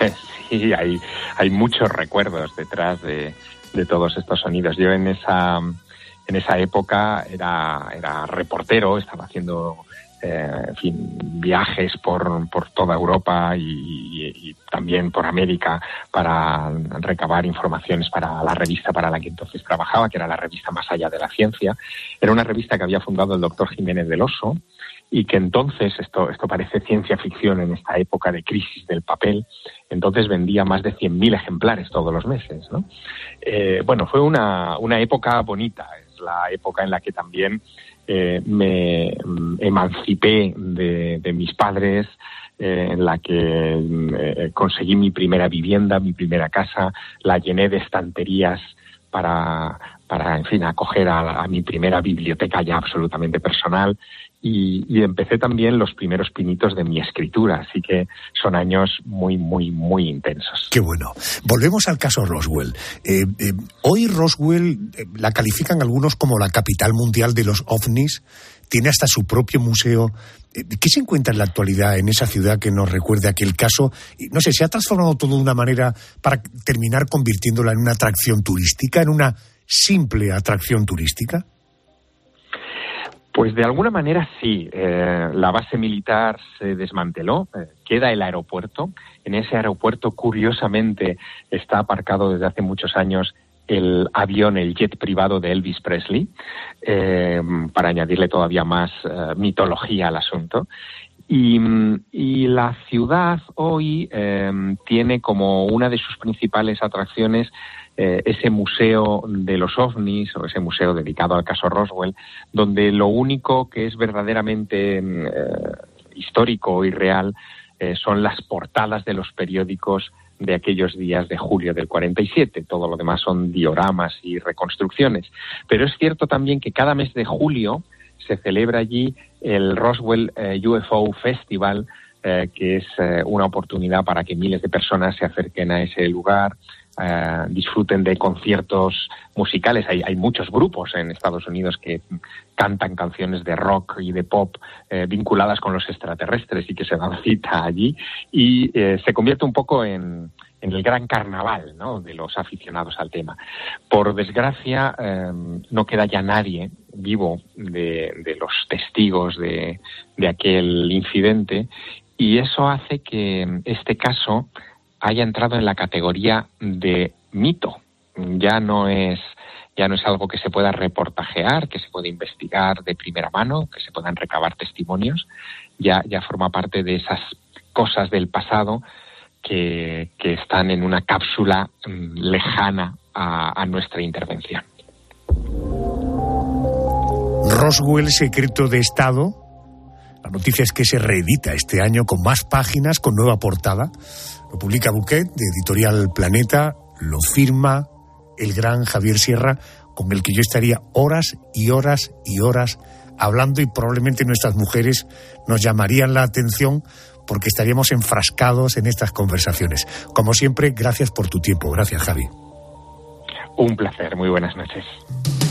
Sí, hay, hay muchos recuerdos detrás de, de todos estos sonidos. Yo en esa, en esa época era, era reportero, estaba haciendo eh, en fin, viajes por, por toda Europa y, también por América para recabar informaciones para la revista para la que entonces trabajaba, que era la revista Más allá de la ciencia. Era una revista que había fundado el doctor Jiménez del Oso y que entonces, esto, esto parece ciencia ficción en esta época de crisis del papel, entonces vendía más de 100.000 ejemplares todos los meses. ¿no? Eh, bueno, fue una, una época bonita, es la época en la que también eh, me emancipé de, mis padres, eh, en la que eh, conseguí mi primera vivienda, mi primera casa, la llené de estanterías para, para en fin, acoger a mi primera biblioteca ya absolutamente personal y, y, empecé también los primeros pinitos de mi escritura, así que son años muy, muy, muy intensos. Qué bueno. Volvemos al caso Roswell. Eh, eh, hoy Roswell eh, la califican algunos como la capital mundial de los ovnis, tiene hasta su propio museo. ¿Qué se encuentra en la actualidad en esa ciudad que nos recuerda aquel caso? No sé, ¿se ha transformado todo de una manera para terminar convirtiéndola en una atracción turística, en una simple atracción turística? Pues de alguna manera sí. Eh, la base militar se desmanteló, eh, queda el aeropuerto. En ese aeropuerto, curiosamente, está aparcado desde hace muchos años el avión, el jet privado de Elvis Presley, eh, para añadirle todavía más mitología al asunto. Y, la ciudad hoy eh, tiene como una de sus principales atracciones eh, ese museo de los ovnis o ese museo dedicado al caso Roswell, donde lo único que es verdaderamente eh, histórico y real eh, son las portadas de los periódicos de aquellos días de julio del 47. Todo lo demás son dioramas y reconstrucciones. Pero es cierto también que cada mes de julio se celebra allí el Roswell eh, UFO Festival, eh, que es eh, una oportunidad para que miles de personas se acerquen a ese lugar, disfruten de conciertos musicales. Hay, hay, muchos grupos en Estados Unidos que cantan canciones de rock y de pop vinculadas con los extraterrestres y que se dan cita allí y se convierte un poco en, el gran carnaval de los aficionados al tema. Por desgracia, no queda ya nadie vivo de, los testigos de, aquel incidente y eso hace que este caso haya entrado en la categoría de mito. Ya no es ya no es algo que se pueda reportajear, que se pueda investigar de primera mano, que se puedan recabar testimonios, ya, ya forma parte de esas cosas del pasado que, que están en una cápsula um, lejana a, a nuestra intervención. Roswell, secreto de Estado. La noticia es que se reedita este año con más páginas, con nueva portada. Lo publica Bouquet, de Editorial Planeta, lo firma el gran Javier Sierra, con el que yo estaría horas y horas y horas hablando y probablemente nuestras mujeres nos llamarían la atención porque estaríamos enfrascados en estas conversaciones. Como siempre, gracias por tu tiempo. Gracias, Javi. Un placer. Muy buenas noches.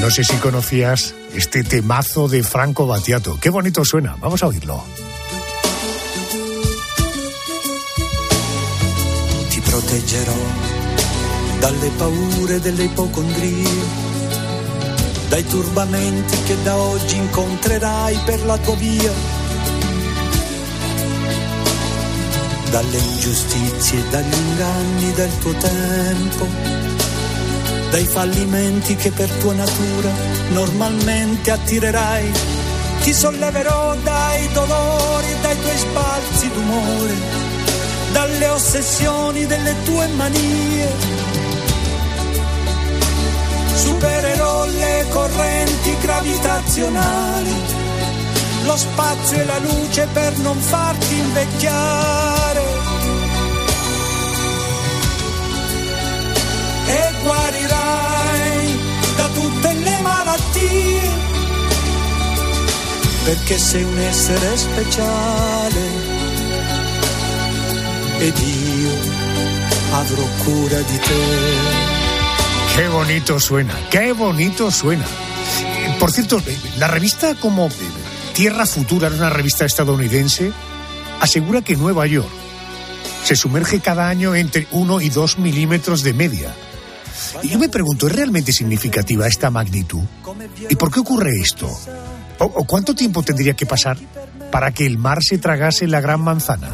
No sé si conocías este temazo de Franco Battiato. Qué bonito suena. Vamos a oírlo. Ti proteggerò dalle paure delle ipocondrie, dai turbamenti che da oggi incontrerai per la tua via, dalle ingiustizie e dagli inganni del tuo tempo dai fallimenti che per tua natura normalmente attirerai. Ti solleverò dai dolori dai tuoi sbalzi d'umore, dalle ossessioni delle tue manie. Supererò le correnti gravitazionali, lo spazio e la luce per non farti invecchiare. E le malattie, perché un essere speciale ed io avrò cura te. Qué bonito suena, qué bonito suena. Por cierto, la revista como Tierra Futura, una revista estadounidense, asegura que Nueva York se sumerge cada año entre 1 y 2 milímetros de media. Y yo me pregunto, ¿es realmente significativa esta magnitud? ¿Y por qué ocurre esto? ¿O, cuánto tiempo tendría que pasar para que el mar se tragase la gran manzana?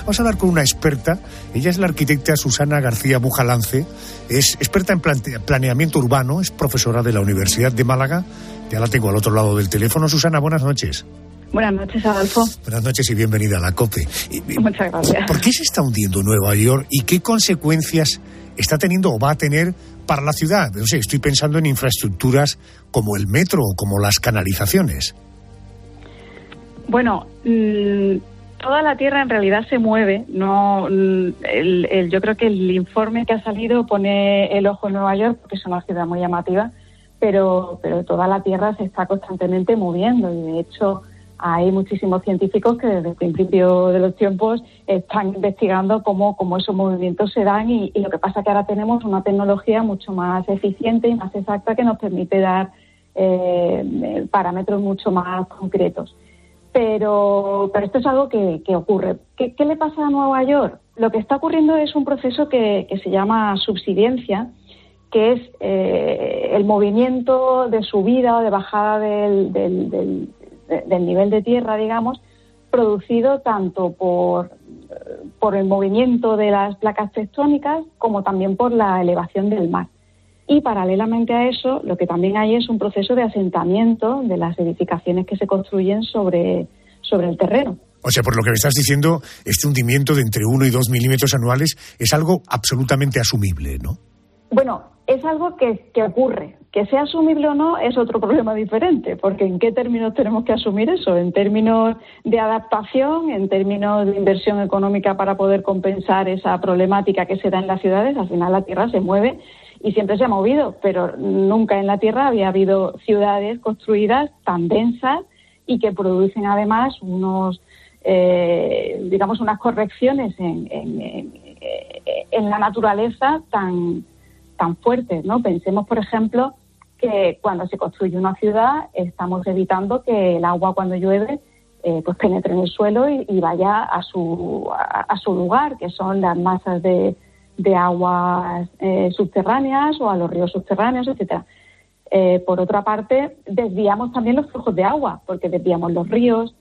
Vamos a hablar con una experta. Ella es la arquitecta Susana García Bujalance. Es experta en planeamiento urbano, es profesora de la Universidad de Málaga. Ya la tengo al otro lado del teléfono. Susana, buenas noches. Buenas noches, Adolfo. Buenas noches y bienvenida a la COPE. Muchas gracias. ¿Por qué se está hundiendo Nueva York y qué consecuencias está teniendo o va a tener para la ciudad? No sé, estoy pensando en infraestructuras como el metro o como las canalizaciones. Bueno, mm, toda la Tierra en realidad se mueve. No, mm, el- yo creo que el informe que ha salido pone el ojo en Nueva York, porque es una ciudad muy llamativa, pero, pero toda la Tierra se está constantemente moviendo y de hecho hay muchísimos científicos que desde el principio de los tiempos están investigando cómo, cómo esos movimientos se dan y, lo que pasa es que ahora tenemos una tecnología mucho más eficiente y más exacta que nos permite dar eh, parámetros mucho más concretos. Pero, pero esto es algo que, ocurre. ¿Qué, le pasa a Nueva York? Lo que está ocurriendo es un proceso que, que se llama subsidencia, que es eh, el movimiento de subida o de bajada del- de- del nivel de tierra, digamos, producido tanto por, por el movimiento de las placas tectónicas como también por la elevación del mar. Y paralelamente a eso, lo que también hay es un proceso de asentamiento de las edificaciones que se construyen sobre, sobre el terreno. O sea, por lo que me estás diciendo, este hundimiento de entre 1 y 2 milímetros anuales es algo absolutamente asumible, ¿no? Bueno, es algo que, que ocurre. Que sea asumible o no es otro problema diferente, porque ¿en qué términos tenemos que asumir eso? ¿En términos de adaptación, en términos de inversión económica para poder compensar esa problemática que se da en las ciudades? Al final la Tierra se mueve y siempre se ha movido, pero nunca en la Tierra había habido ciudades construidas tan densas y que producen además unos, eh, digamos, unas correcciones en, en, la naturaleza tan, tan fuertes, ¿no? Pensemos, por ejemplo, que cuando se construye una ciudad estamos evitando que el agua cuando llueve eh, pues penetre en el suelo y, vaya a su, a, su lugar, que son las masas de, de aguas eh, subterráneas o a los ríos subterráneos, etcétera. Eh, por otra parte, desviamos también los flujos de agua, porque desviamos los ríos.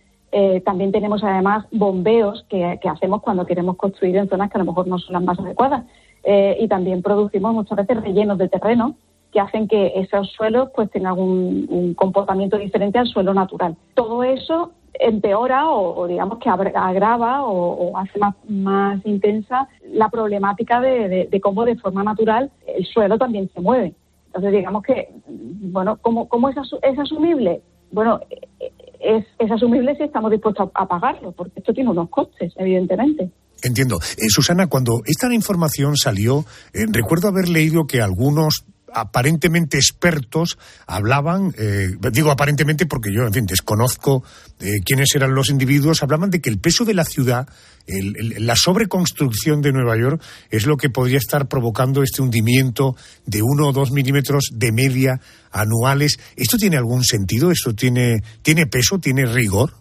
también tenemos además bombeos que, que, hacemos cuando queremos construir en zonas que a lo mejor no son las más adecuadas. Y también producimos muchas veces rellenos de terreno que hacen que esos suelos pues tengan un, comportamiento diferente al suelo natural. Todo eso empeora o, digamos que agrava o, hace más, más, intensa la problemática de, cómo de forma natural el suelo también se mueve. Entonces digamos que, bueno, ¿cómo, cómo es, es asumible? Bueno, es, es asumible si estamos dispuestos a, pagarlo, porque esto tiene unos costes, evidentemente. Entiendo. Eh, Susana, cuando esta información salió, eh, recuerdo haber leído que algunos aparentemente expertos hablaban, eh, digo aparentemente porque yo, en fin, desconozco eh, quiénes eran los individuos, hablaban de que el peso de la ciudad, la sobreconstrucción de Nueva York, es lo que podría estar provocando este hundimiento de uno o dos milímetros de media anuales. ¿Esto tiene algún sentido? ¿Esto tiene, tiene peso? ¿Tiene rigor?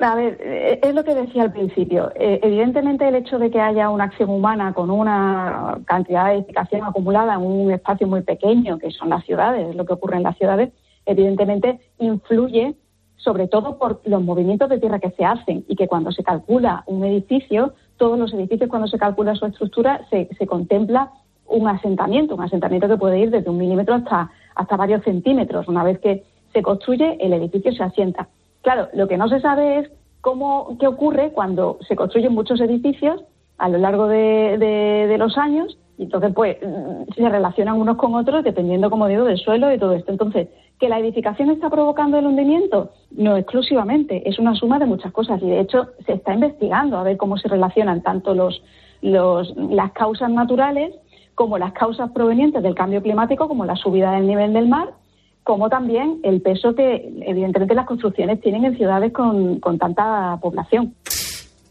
A ver, eh, es lo que decía al principio. Eh, evidentemente, el hecho de que haya una acción humana con una cantidad de edificación acumulada en un espacio muy pequeño, que son las ciudades, lo que ocurre en las ciudades, evidentemente influye sobre todo por los movimientos de tierra que se hacen y que cuando se calcula un edificio, todos los edificios cuando se calcula su estructura se, se contempla un asentamiento, un asentamiento que puede ir desde un milímetro hasta, hasta varios centímetros. Una vez que se construye, el edificio se asienta. Claro, lo que no se sabe es cómo, qué ocurre cuando se construyen muchos edificios a lo largo de, los años y entonces pues mm, se relacionan unos con otros dependiendo, como digo, del suelo y todo esto. Entonces, ¿que la edificación está provocando el hundimiento? No exclusivamente, es una suma de muchas cosas y de hecho se está investigando a ver cómo se relacionan tanto los, las causas naturales como las causas provenientes del cambio climático, como la subida del nivel del mar como también el peso que evidentemente las construcciones tienen en ciudades con, tanta población.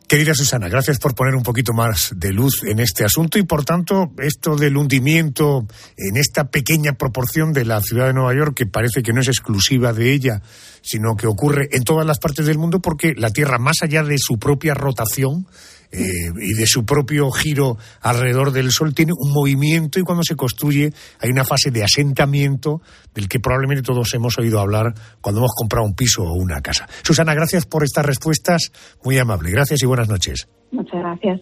Querida Susana, gracias por poner un poquito más de luz en este asunto y, por tanto, esto del hundimiento en esta pequeña proporción de la ciudad de Nueva York, que parece que no es exclusiva de ella, sino que ocurre en todas las partes del mundo, porque la Tierra, más allá de su propia rotación, eh, y de su propio giro alrededor del Sol tiene un movimiento y cuando se construye hay una fase de asentamiento del que probablemente todos hemos oído hablar cuando hemos comprado un piso o una casa. Susana, gracias por estas respuestas, muy amable. Gracias y buenas noches. Muchas gracias.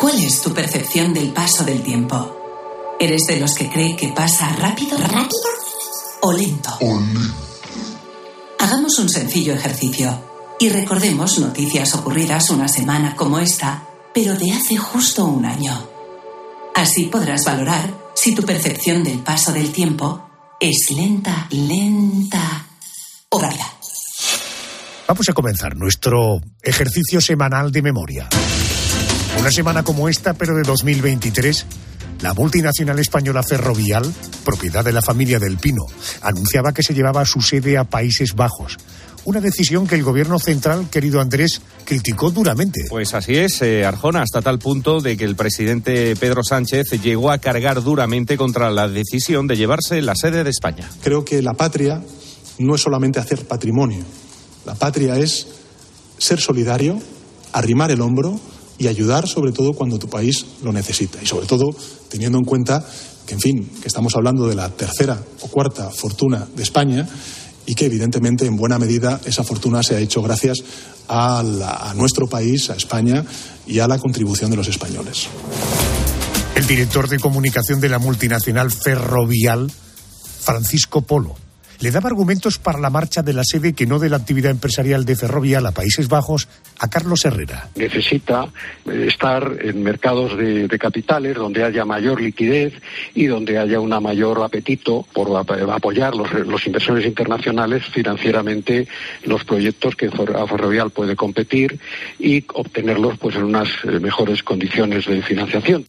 ¿Cuál es tu percepción del paso del tiempo? ¿Eres de los que cree que pasa rápido, rápido o lento? Hagamos un sencillo ejercicio y recordemos noticias ocurridas una semana como esta, pero de hace justo un año. Así podrás valorar si tu percepción del paso del tiempo es lenta, lenta o rápida. Vamos a comenzar nuestro ejercicio semanal de memoria. Una semana como esta, pero de 2023 la multinacional española Ferrovial, propiedad de la familia del Pino, anunciaba que se llevaba su sede a Países Bajos. Una decisión que el gobierno central, querido Andrés, criticó duramente. Pues así es, eh, Arjona, hasta tal punto de que el presidente Pedro Sánchez llegó a cargar duramente contra la decisión de llevarse la sede de España. Creo que la patria no es solamente hacer patrimonio. La patria es ser solidario, arrimar el hombro y ayudar sobre todo cuando tu país lo necesita. Y sobre todo teniendo en cuenta que, en fin, que estamos hablando de la tercera o cuarta fortuna de España y que evidentemente en buena medida esa fortuna se ha hecho gracias a, nuestro país, a España y a la contribución de los españoles. El director de comunicación de la multinacional Ferrovial, Francisco Polo le daba argumentos para la marcha de la sede que no de la actividad empresarial de Ferrovial a Países Bajos a Carlos Herrera. Necesita eh, estar en mercados de, capitales donde haya mayor liquidez y donde haya un mayor apetito por apoyar los, los inversores internacionales financieramente los proyectos que a Ferrovial puede competir y obtenerlos pues en unas eh, mejores condiciones de financiación.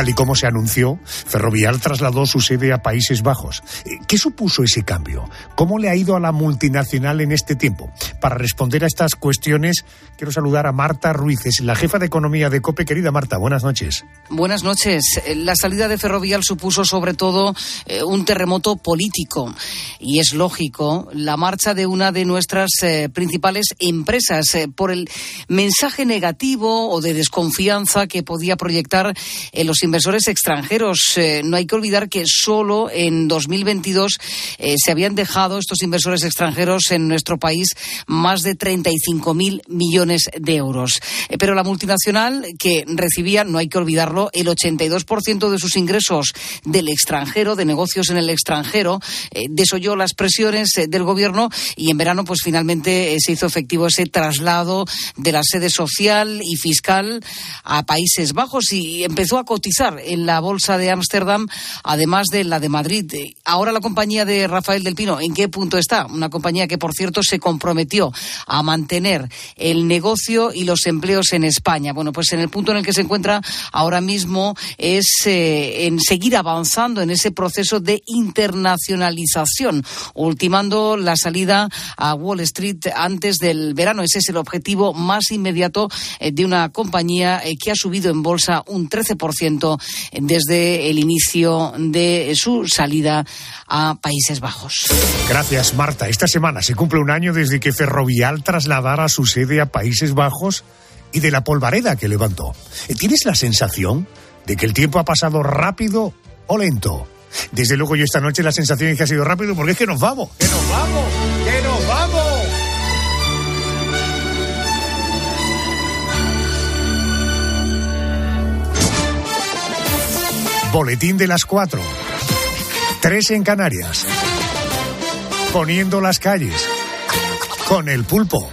Tal y como se anunció, Ferrovial trasladó su sede a Países Bajos. Eh, ¿Qué supuso ese cambio? ¿Cómo le ha ido a la multinacional en este tiempo? Para responder a estas cuestiones, quiero saludar a Marta Ruiz, es la jefa de economía de COPE. Querida Marta, buenas noches. Buenas noches. Eh, la salida de Ferrovial supuso sobre todo eh, un terremoto político. Y es lógico la marcha de una de nuestras principales empresas por el mensaje negativo o de desconfianza que podía proyectar en los inversores extranjeros. Eh, no hay que olvidar que solo en 2022 eh, se habían dejado estos inversores extranjeros en nuestro país más de 35.000 millones de euros. Eh, pero la multinacional que recibía, no hay que olvidarlo, el 82% de sus ingresos del extranjero, de negocios en el extranjero, desoyó las presiones del gobierno y en verano pues finalmente se hizo efectivo ese traslado de la sede social y fiscal a Países Bajos y empezó a cotizar en la bolsa de Ámsterdam, además de la de Madrid. Ahora la compañía de Rafael del Pino, ¿en qué punto está? Una compañía que, por cierto, se comprometió a mantener el negocio y los empleos en España. Bueno, pues en el punto en el que se encuentra ahora mismo es eh, en seguir avanzando en ese proceso de internacionalización, ultimando la salida a Wall Street antes del verano. Ese es el objetivo más inmediato eh, de una compañía eh, que ha subido en bolsa un 13% desde el inicio de su salida a Países Bajos. Gracias, Marta. Esta semana se cumple un año desde que Ferrovial trasladara su sede a Países Bajos y de la polvareda que levantó. ¿Tienes la sensación de que el tiempo ha pasado rápido o lento? Desde luego yo esta noche la sensación es que ha sido rápido porque es que nos vamos, que nos vamos, que nos Boletín de las cuatro. Tres en Canarias. Poniendo las calles. Con el pulpo.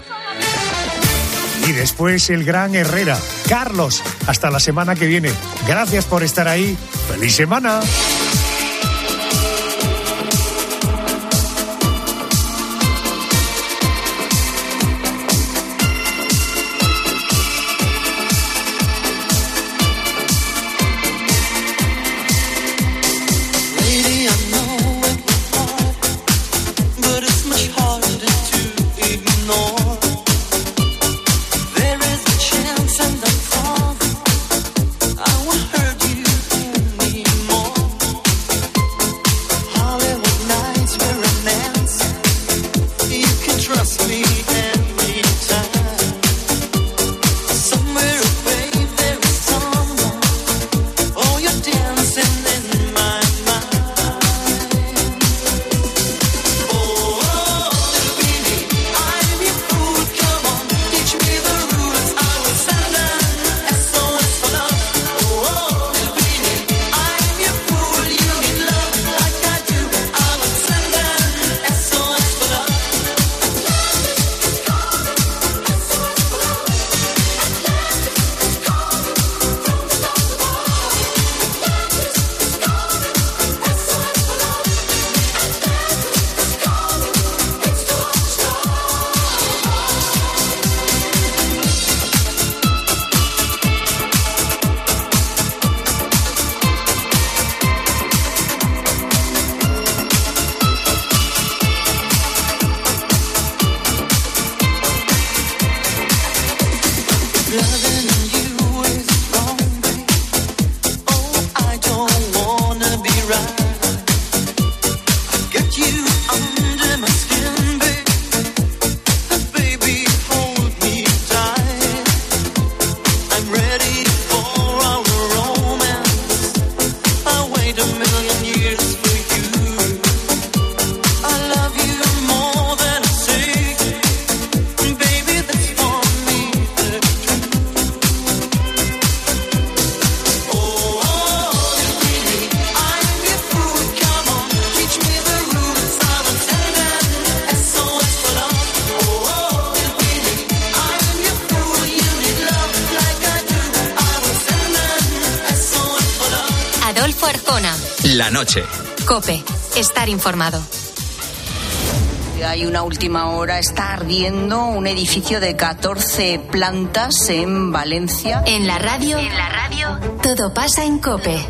Y después el gran Herrera. Carlos, hasta la semana que viene. Gracias por estar ahí. ¡Feliz semana! loving Estar informado. Hay una última hora, está ardiendo un edificio de 14 plantas en Valencia. En la radio, en la radio, todo pasa en Cope.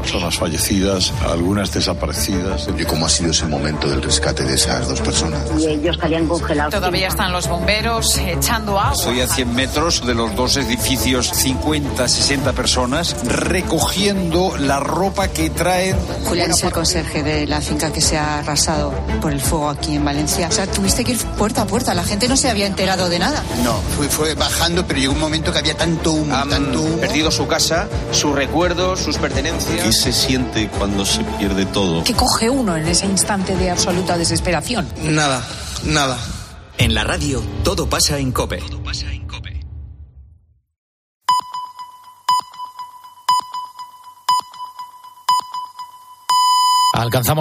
Personas fallecidas, algunas desaparecidas. ¿Y cómo ha sido ese momento del rescate de esas dos personas? Y ellos estarían congelados. Todavía están los bomberos echando agua. Estoy a 100 metros de los dos edificios, 50, 60 personas, recogiendo la ropa que traen. Julián es el conserje de la finca que se ha arrasado por el fuego aquí en Valencia. O sea, tuviste que ir puerta a puerta. La gente no se había enterado de nada. No, fue, fue bajando, pero llegó un momento que había tanto humo, tanto humo. perdido su casa, sus recuerdos, sus pertenencias. ¿Qué se siente cuando se pierde todo? ¿Qué coge uno en ese instante de absoluta desesperación? Nada, nada. En la radio, todo pasa en Cope. Alcanzamos